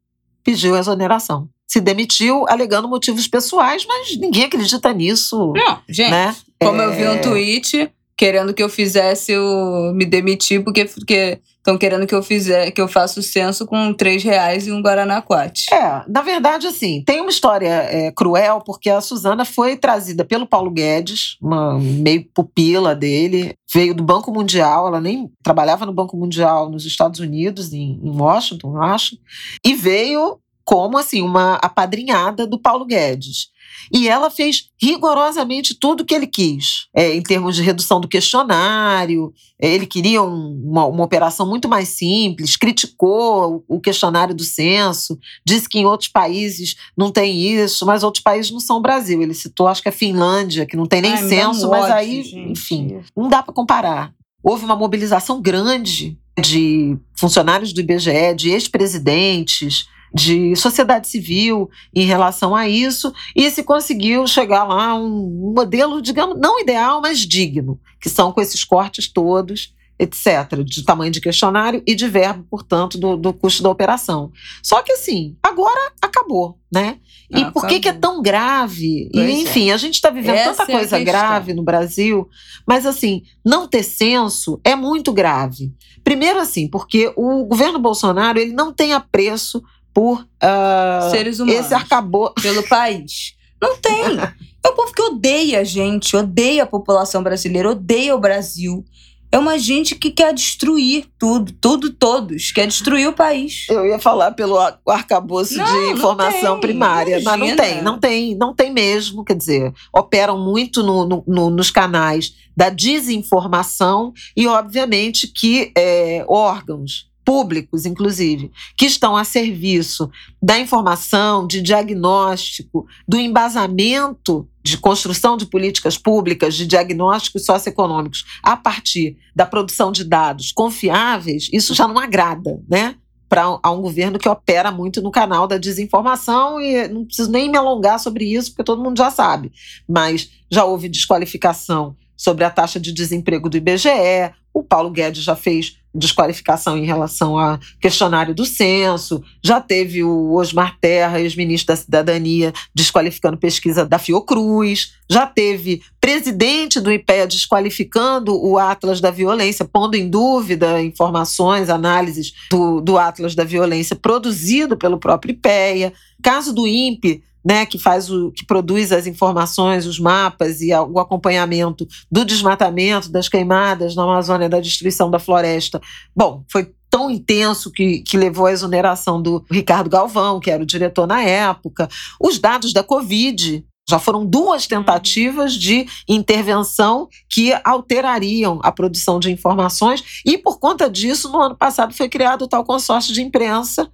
pediu exoneração. Se demitiu alegando motivos pessoais, mas ninguém acredita nisso, Não, gente. né? Como eu vi É, um tweet querendo que eu fizesse o me demitir porque porque estão querendo que eu fizer que eu faça o censo com três reais e um guaranaquate. É, na verdade, assim, tem uma história é, cruel, porque a Suzana foi trazida pelo Paulo Guedes, uma meio pupila dele, veio do Banco Mundial, ela nem trabalhava no Banco Mundial nos Estados Unidos, em, em Washington, acho, e veio como, assim, uma apadrinhada do Paulo Guedes. E ela fez rigorosamente tudo o que ele quis, é, em termos de redução do questionário. é, Ele queria um- uma, uma operação muito mais simples, criticou o- o questionário do censo, disse que em outros países não tem isso, mas outros países não são o Brasil. Ele citou, acho que a Finlândia, que não tem nem Ai, censo, mas ódio, aí, gente. enfim, não dá para comparar. Houve uma mobilização grande de funcionários do IBGE, de ex-presidentes, de sociedade civil em relação a isso, e se conseguiu chegar lá a um modelo, digamos, não ideal, mas digno, que são com esses cortes todos, etc., de tamanho de questionário e de verbo, portanto, do, do custo da operação. Só que assim, agora acabou, né? E Ah, por que, que é tão grave? Pois E, é. enfim, a gente está vivendo Essa tanta é coisa questão. grave no Brasil, mas assim, não ter censo é muito grave. Primeiro, assim, porque o governo Bolsonaro ele não tem apreço por ah, Seres humanos. esse arcabouço. [LAUGHS] pelo país. Não tem. É o povo que odeia a gente, odeia a população brasileira, odeia o Brasil. É uma gente que quer destruir tudo, tudo, todos. Quer destruir o país. Eu ia falar pelo ar- arcabouço Não, de informação tem, primária, mas não imagina. tem, não tem, não tem mesmo. Quer dizer, operam muito no- no- no- nos canais da desinformação e, obviamente, que é, órgãos públicos, inclusive, que estão a serviço da informação, de diagnóstico, do embasamento de construção de políticas públicas, de diagnósticos socioeconômicos a partir da produção de dados confiáveis, isso já não agrada, né? Para um governo que opera muito no canal da desinformação, e não preciso nem me alongar sobre isso, porque todo mundo já sabe. Mas já houve desqualificação sobre a taxa de desemprego do IBGE, o Paulo Guedes já fez desqualificação em relação ao questionário do censo, já teve o Osmar Terra, ex-ministro da Cidadania, desqualificando pesquisa da Fiocruz, já teve presidente do IPEA desqualificando o Atlas da Violência, pondo em dúvida informações, análises do, do Atlas da Violência produzido pelo próprio IPEA. Caso do INPE, né, que faz o que produz as informações, os mapas e o acompanhamento do desmatamento, das queimadas na Amazônia, da destruição da floresta. Bom, foi tão intenso que, que levou à exoneração do Ricardo Galvão, que era o diretor na época. Os dados da Covid. Já foram duas tentativas de intervenção que alterariam a produção de informações, e por conta disso, no ano passado foi criado o tal consórcio de imprensa,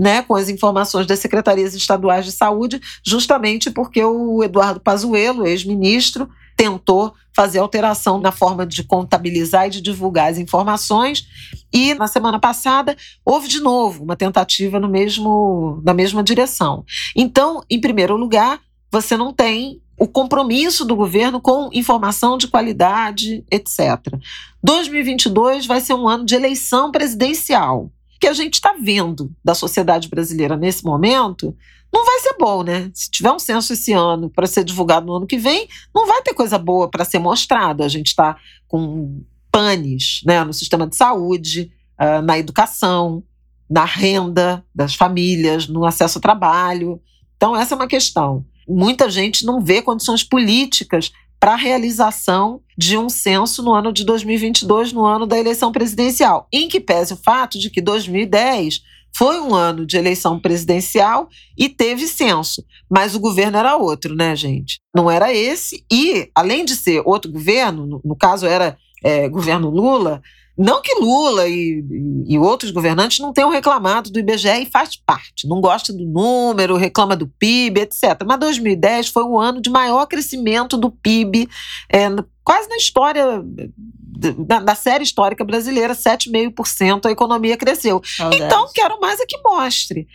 né, com as informações das secretarias estaduais de saúde, justamente porque o Eduardo Pazuello, ex-ministro, tentou fazer alteração na forma de contabilizar e de divulgar as informações. E na semana passada houve de novo uma tentativa no mesmo, na mesma direção. Então, em primeiro lugar, você não tem o compromisso do governo com informação de qualidade, etc. 2022 vai ser um ano de eleição presidencial que a gente está vendo da sociedade brasileira nesse momento não vai ser bom, né? Se tiver um censo esse ano para ser divulgado no ano que vem, não vai ter coisa boa para ser mostrada. A gente está com panes né, no sistema de saúde, ah, na educação, na renda das famílias, no acesso ao trabalho. Então, essa é uma questão. Muita gente não vê condições políticas para a realização de um censo no ano de 2022, no ano da eleição presidencial, em que pese o fato de que 2010 foi um ano de eleição presidencial e teve censo, mas o governo era outro, né, gente? Não era esse, e além de ser outro governo, no, caso era é, governo Lula, não que Lula e, e, outros governantes não tenham reclamado do IBGE e faz parte, não gosta do número, reclama do PIB, etc. Mas 2010 foi o ano de maior crescimento do PIB, é, quase na história da, da série histórica brasileira, 7,5% a economia cresceu. Então, quero mais é que mostre.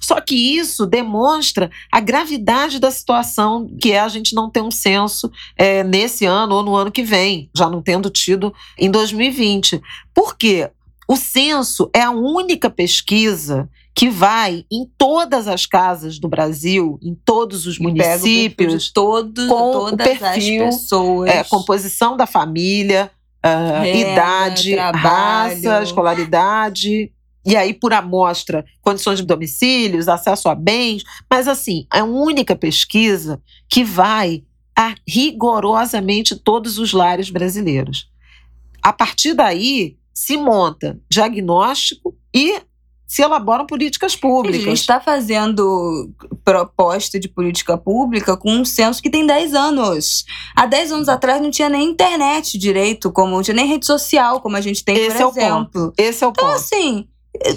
Só que isso demonstra a gravidade da situação que é a gente não ter um censo é, nesse ano ou no ano que vem, já não tendo tido em 2020. Por quê? O censo é a única pesquisa que vai em todas as casas do Brasil, em todos os municípios, de todo, com todas o perfil, as pessoas. É, composição da família, uh, idade, trabalho. raça, escolaridade, e aí, por amostra, condições de domicílios, acesso a bens, mas assim, é a única pesquisa que vai a rigorosamente todos os lares brasileiros. A partir daí, se monta diagnóstico e se elaboram políticas públicas. A gente está fazendo proposta de política pública com um censo que tem 10 anos. Há 10 anos atrás não tinha nem internet direito, como não tinha nem rede social, como a gente tem, Esse por é exemplo. O ponto. Esse é o então, ponto. assim,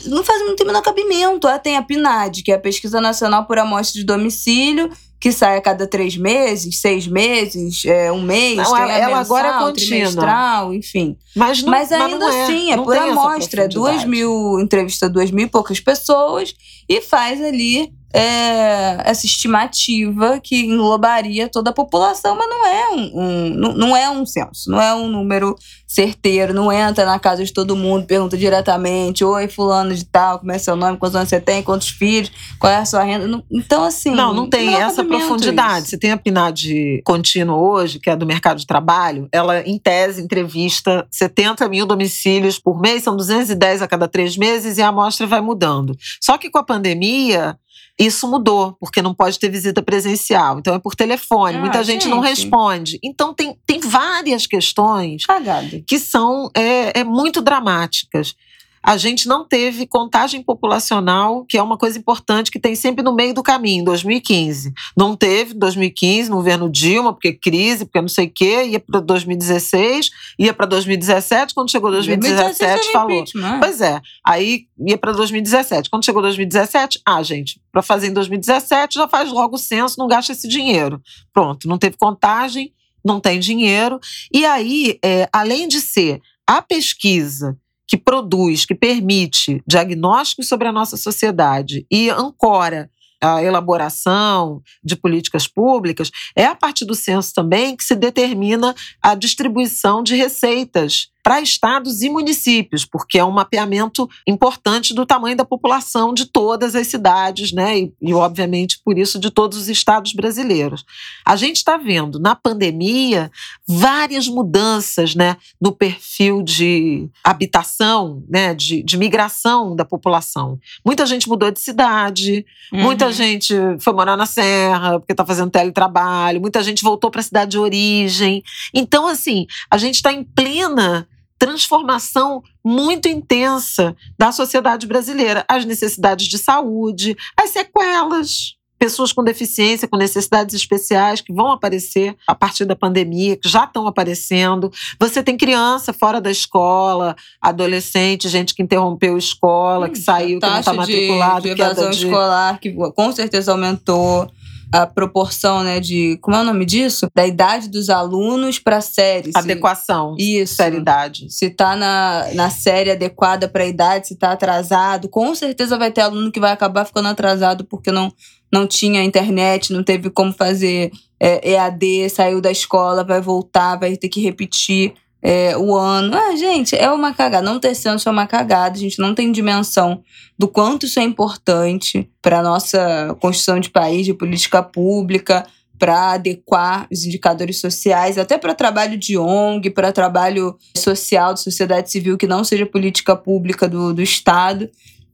não faz muito menor cabimento. Ah, tem a PNAD, que é a Pesquisa Nacional por Amostra de Domicílio, que sai a cada três meses, seis meses, é, um mês. Não, tem ela, mensal, agora é contínua. enfim. Mas, não, mas ainda mas é, assim, é por amostra. É duas mil, entrevista duas mil e poucas pessoas e faz ali é, essa estimativa que englobaria toda a população, mas não é um, um, não é um censo, não é um número certeiro, não entra na casa de todo mundo, pergunta diretamente, oi, fulano de tal, como é seu nome, quantos anos você tem, quantos filhos, qual é a sua renda. Então, assim. Não, não tem essa profundidade. Isso. Você tem a PNAD contínua hoje, que é do mercado de trabalho, ela, em tese, entrevista 70 mil domicílios por mês, são 210 a cada três meses, e a amostra vai mudando. Só que com a pandemia, isso mudou, porque não pode ter visita presencial. Então é por telefone. Ah, Muita gente, gente, não responde. Então tem, tem várias questões Cagada. que são é, é muito dramáticas a gente não teve contagem populacional, que é uma coisa importante que tem sempre no meio do caminho, 2015. Não teve 2015 no governo Dilma, porque crise, porque não sei o quê, ia para 2016, ia para 2017, quando chegou 2017 falou. Né? Pois é, aí ia para 2017. Quando chegou 2017, ah, gente, para fazer em 2017 já faz logo o censo, não gasta esse dinheiro. Pronto, não teve contagem, não tem dinheiro. E aí, é, além de ser a pesquisa que produz, que permite diagnósticos sobre a nossa sociedade e ancora a elaboração de políticas públicas, é a partir do censo também que se determina a distribuição de receitas para estados e municípios, porque é um mapeamento importante do tamanho da população de todas as cidades, né? E, e obviamente, por isso, de todos os estados brasileiros. A gente está vendo na pandemia várias mudanças né, no perfil de habitação, né, de, de migração da população. Muita gente mudou de cidade, uhum. muita gente foi morar na Serra porque está fazendo teletrabalho, muita gente voltou para a cidade de origem. Então, assim, a gente está em plena transformação muito intensa da sociedade brasileira, as necessidades de saúde, as sequelas, pessoas com deficiência, com necessidades especiais que vão aparecer a partir da pandemia, que já estão aparecendo. Você tem criança fora da escola, adolescente, gente que interrompeu a escola, que hum, saiu, que não está matriculado. De, de evasão de... escolar, que com certeza aumentou a proporção, né, de. Como é o nome disso? Da idade dos alunos para a série. Adequação. Se, isso. Série idade. Se tá na, na série adequada para a idade, se tá atrasado. Com certeza vai ter aluno que vai acabar ficando atrasado porque não, não tinha internet, não teve como fazer é, EAD, saiu da escola, vai voltar, vai ter que repetir é, o ano. Ah, gente, é uma cagada. Não ter censo é uma cagada. A gente não tem dimensão do quanto isso é importante para nossa construção de país, de política pública, para adequar os indicadores sociais, até para trabalho de ONG, para trabalho social, de sociedade civil, que não seja política pública do, do Estado.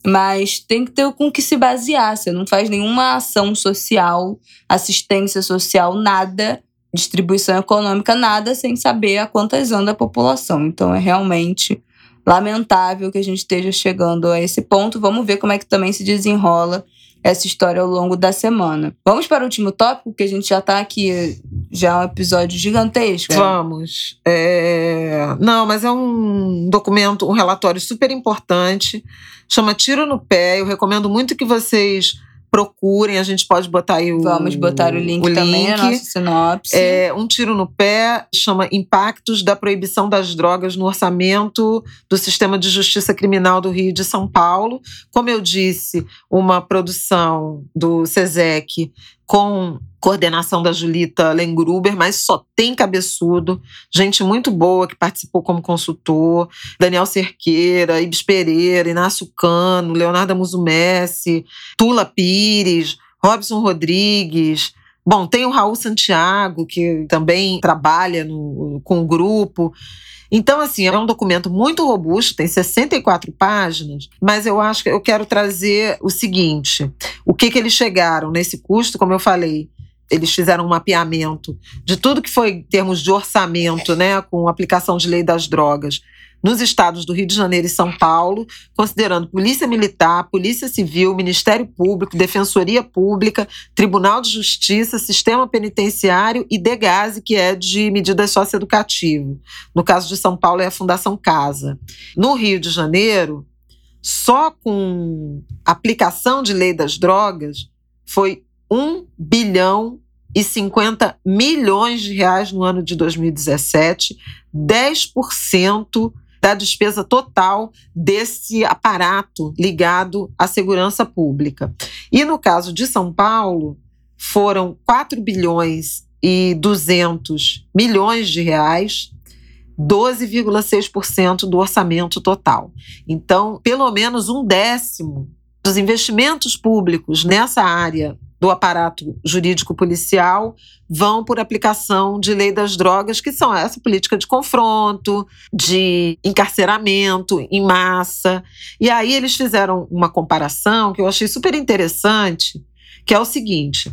Mas tem que ter com que se basear. Você não faz nenhuma ação social, assistência social, nada distribuição econômica, nada sem saber a quantas anda a população. Então é realmente lamentável que a gente esteja chegando a esse ponto. Vamos ver como é que também se desenrola essa história ao longo da semana. Vamos para o último tópico, que a gente já está aqui, já é um episódio gigantesco. Vamos. É... Não, mas é um documento, um relatório super importante. Chama Tiro no Pé. Eu recomendo muito que vocês procurem, a gente pode botar aí o Vamos botar o link, o também link. na nossa sinopse. É, um tiro no pé chama Impactos da Proibição das Drogas no Orçamento do Sistema de Justiça Criminal do Rio de São Paulo. Como eu disse, uma produção do SESEC com coordenação da Julita Lengruber, mas só tem cabeçudo, gente muito boa que participou como consultor, Daniel Cerqueira, Ibis Pereira, Inácio Cano, Leonardo Musumessi, Tula Pires, Robson Rodrigues, Bom, tem o Raul Santiago, que também trabalha no, com o grupo. Então, assim, é um documento muito robusto, tem 64 páginas, mas eu acho que eu quero trazer o seguinte: o que, que eles chegaram nesse custo, como eu falei, eles fizeram um mapeamento de tudo que foi em termos de orçamento, né, com aplicação de lei das drogas nos estados do Rio de Janeiro e São Paulo, considerando Polícia Militar, Polícia Civil, Ministério Público, Defensoria Pública, Tribunal de Justiça, Sistema Penitenciário e DEGASE, que é de medidas socioeducativas. No caso de São Paulo, é a Fundação Casa. No Rio de Janeiro, só com aplicação de lei das drogas, foi 1 bilhão e 50 milhões de reais no ano de 2017, 10% da despesa total desse aparato ligado à segurança pública. E no caso de São Paulo, foram 4 bilhões e 200 milhões de reais, 12,6% do orçamento total. Então, pelo menos um décimo dos investimentos públicos nessa área do aparato jurídico policial vão por aplicação de lei das drogas, que são essa política de confronto, de encarceramento em massa. E aí eles fizeram uma comparação que eu achei super interessante, que é o seguinte: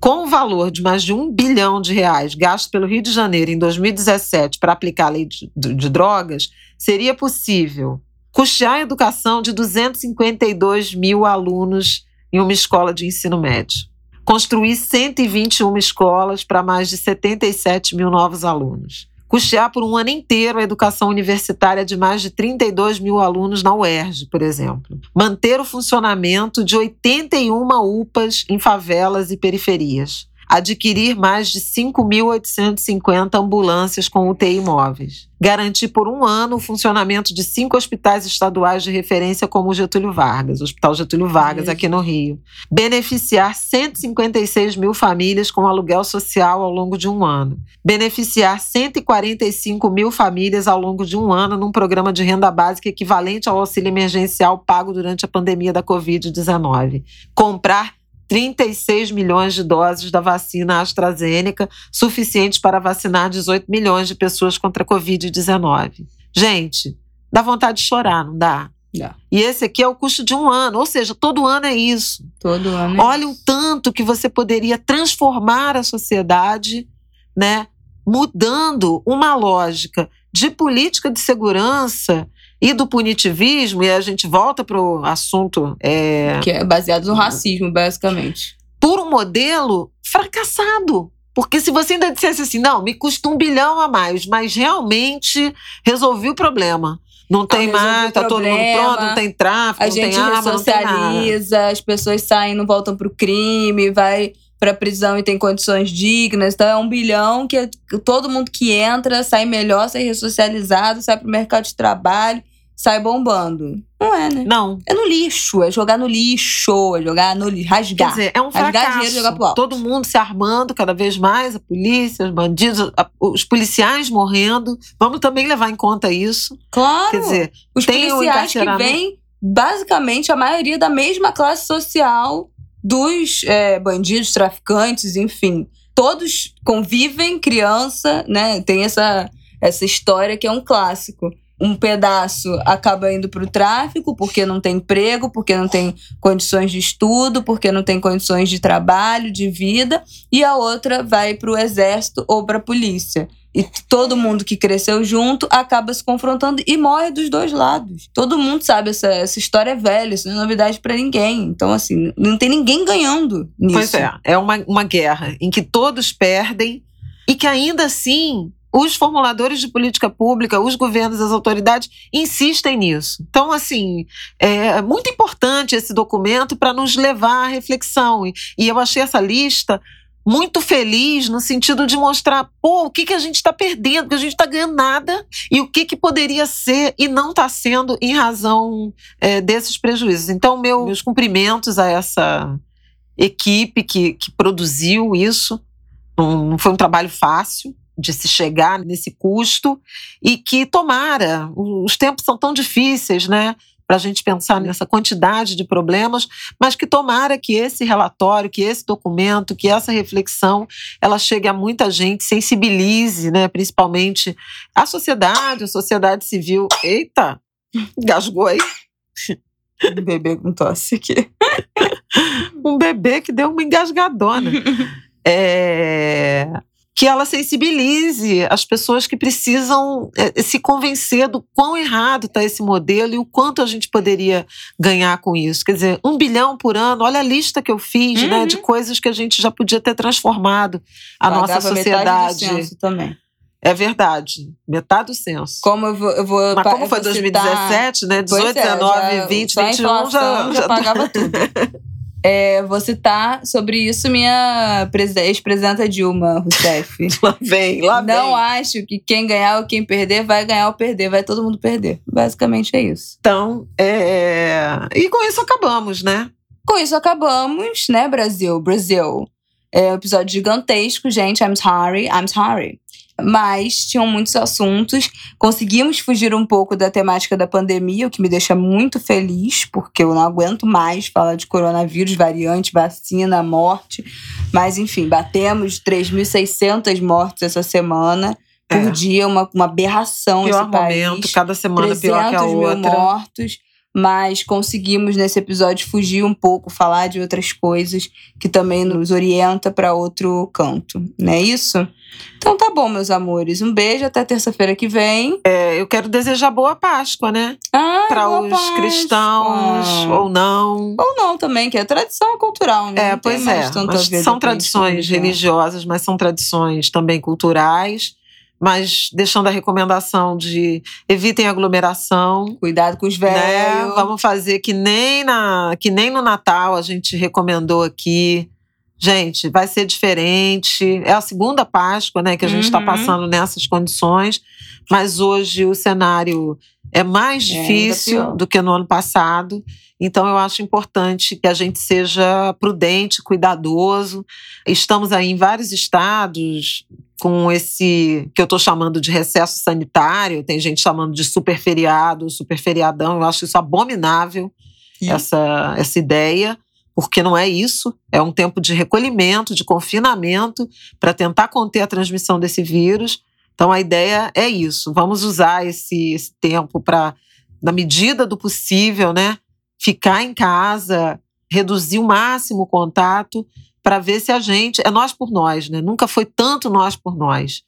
com o valor de mais de um bilhão de reais gasto pelo Rio de Janeiro em 2017 para aplicar a lei de, de, de drogas, seria possível custear a educação de 252 mil alunos em uma escola de ensino médio. Construir 121 escolas para mais de 77 mil novos alunos. Custear por um ano inteiro a educação universitária de mais de 32 mil alunos na UERJ, por exemplo. Manter o funcionamento de 81 UPAs em favelas e periferias adquirir mais de 5.850 ambulâncias com UTI móveis, garantir por um ano o funcionamento de cinco hospitais estaduais de referência como o Getúlio Vargas, o Hospital Getúlio Vargas aqui no Rio, beneficiar 156 mil famílias com aluguel social ao longo de um ano, beneficiar 145 mil famílias ao longo de um ano num programa de renda básica equivalente ao auxílio emergencial pago durante a pandemia da Covid-19, comprar 36 milhões de doses da vacina AstraZeneca, suficientes para vacinar 18 milhões de pessoas contra a Covid-19. Gente, dá vontade de chorar, não dá? Dá. E esse aqui é o custo de um ano, ou seja, todo ano é isso. Todo ano. é Olha o tanto que você poderia transformar a sociedade, né? Mudando uma lógica de política de segurança e do punitivismo, e a gente volta para o assunto é, Que é baseado no racismo, basicamente. por um modelo fracassado. Porque se você ainda dissesse assim, não, me custa um bilhão a mais, mas realmente resolvi o problema. Não tem resolvi mais, tá todo mundo pronto, não tem tráfico, A não gente tem arma, nada. as pessoas saem, não voltam pro crime, vai pra prisão e tem condições dignas. Então é um bilhão que todo mundo que entra sai melhor, sai ressocializado, sai pro mercado de trabalho, sai bombando. Não é, né? Não, É no lixo, é jogar no lixo, é jogar no lixo, quer rasgar. dizer, é um Rasgar fracasso. dinheiro e jogar pro alto. Todo mundo se armando cada vez mais, a polícia, os bandidos, a- os policiais morrendo. Vamos também levar em conta isso. claro. Quer dizer, Os tem policiais que vêm, basicamente, a maioria da mesma classe social dos é, bandidos, traficantes, enfim. Todos convivem, criança, né? Tem essa, essa história que é um clássico. Um pedaço acaba indo para o tráfico porque não tem emprego, porque não tem condições de estudo, porque não tem condições de trabalho, de vida, e a outra vai para o exército ou para a polícia. E todo mundo que cresceu junto acaba se confrontando e morre dos dois lados. Todo mundo sabe, essa, essa história é velha, isso não é novidade para ninguém. Então, assim, não tem ninguém ganhando nisso. Pois é, é uma, uma guerra em que todos perdem e que ainda assim os formuladores de política pública, os governos, as autoridades insistem nisso. Então, assim, é muito importante esse documento para nos levar à reflexão. E, eu achei essa lista muito feliz no sentido de mostrar, pô, o que, que a gente está perdendo, que a gente está ganhando nada e o que, que poderia ser e não está sendo em razão é, desses prejuízos. Então, meu, meus cumprimentos a essa equipe que, que produziu isso. Não, não foi um trabalho fácil de se chegar nesse custo e que tomara, os tempos são tão difíceis, né? para a gente pensar nessa quantidade de problemas, mas que tomara que esse relatório, que esse documento, que essa reflexão, ela chegue a muita gente, sensibilize, né, principalmente a sociedade, a sociedade civil. Eita, gasgou aí. Um bebê com tosse aqui. [LAUGHS] um bebê que deu uma engasgadona. [LAUGHS] É, que ela sensibilize as pessoas que precisam é, se convencer do quão errado está esse modelo e o quanto a gente poderia ganhar com isso. Quer dizer, um bilhão por ano, olha a lista que eu fiz, uhum. né, de uhum. coisas que a gente já podia ter transformado a Pagava nossa sociedade. Metade do também. É verdade, metade do censo. Como eu vou. Eu vou Mas como foi 2017, citar... né? 18, é, 19, já, 20, 21 já, já, pagava tudo. [LAUGHS] É, vou citar sobre isso minha ex-presidenta Dilma Rousseff. [LAUGHS] lá vem, lá vem. Não acho que quem ganhar ou quem perder vai ganhar ou perder, vai todo mundo perder. Basicamente é isso. Então, é... e com isso acabamos, né? Com isso acabamos, né, Brasil? Brasil. É um episódio gigantesco, gente. I'm sorry, I'm sorry mas tinham muitos assuntos. Conseguimos fugir um pouco da temática da pandemia, o que me deixa muito feliz, porque eu não aguento mais falar de coronavírus, variante, vacina, morte. Mas, enfim, batemos 3.600 mortes essa semana. Por é. dia, uma, uma aberração pior esse país. momento, cada semana pior que a outra. mil mortos mas conseguimos nesse episódio fugir um pouco, falar de outras coisas que também nos orienta para outro canto, não é isso? Então tá bom, meus amores. Um beijo até terça-feira que vem. É, eu quero desejar boa Páscoa, né? Ah, para os Páscoa. cristãos ou não. Ou não também, que é tradição cultural, né? É, pois é. são tradições religiosas, mas são tradições também culturais mas deixando a recomendação de evitem aglomeração. Cuidado com os velhos. Né? Vamos fazer que nem, na, que nem no Natal a gente recomendou aqui. Gente, vai ser diferente. É a segunda Páscoa né, que a gente está uhum. passando nessas condições, mas hoje o cenário é mais é, difícil é do que no ano passado. Então, eu acho importante que a gente seja prudente, cuidadoso. Estamos aí em vários estados, com esse que eu estou chamando de recesso sanitário, tem gente chamando de super feriado, super feriadão, eu acho isso abominável, essa, essa ideia, porque não é isso, é um tempo de recolhimento, de confinamento, para tentar conter a transmissão desse vírus. Então a ideia é isso, vamos usar esse, esse tempo para, na medida do possível, né, ficar em casa, reduzir o máximo o contato para ver se a gente. É nós por nós, né? Nunca foi tanto nós por nós.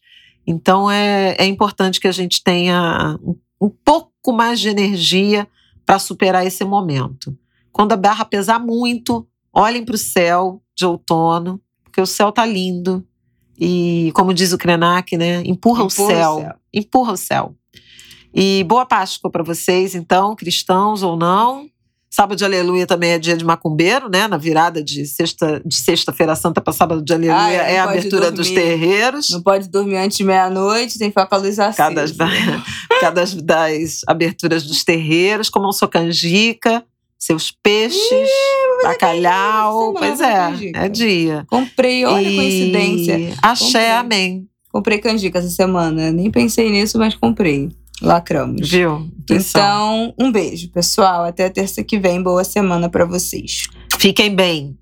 Então é, é importante que a gente tenha um, um pouco mais de energia para superar esse momento. Quando a barra pesar muito, olhem para o céu de outono, porque o céu tá lindo. E, como diz o Krenak, né? Empurra, empurra o, céu, o céu. Empurra o céu. E boa Páscoa para vocês, então, cristãos ou não. Sábado de Aleluia também é dia de macumbeiro, né? Na virada de sexta de sexta-feira santa para sábado de Aleluia ah, é, é a abertura dormir, dos terreiros. Não pode dormir antes de meia-noite, tem que ficar com a luz acesa. Cada, [LAUGHS] cada das aberturas dos terreiros, como sua canjica, seus peixes, Ih, bacalhau. Pois é, é dia. Comprei, olha e... a coincidência. Axé, comprei. amém. Comprei canjica essa semana. Nem pensei nisso, mas comprei. Lacramos. Viu? Então, um beijo, pessoal. Até terça que vem. Boa semana para vocês. Fiquem bem.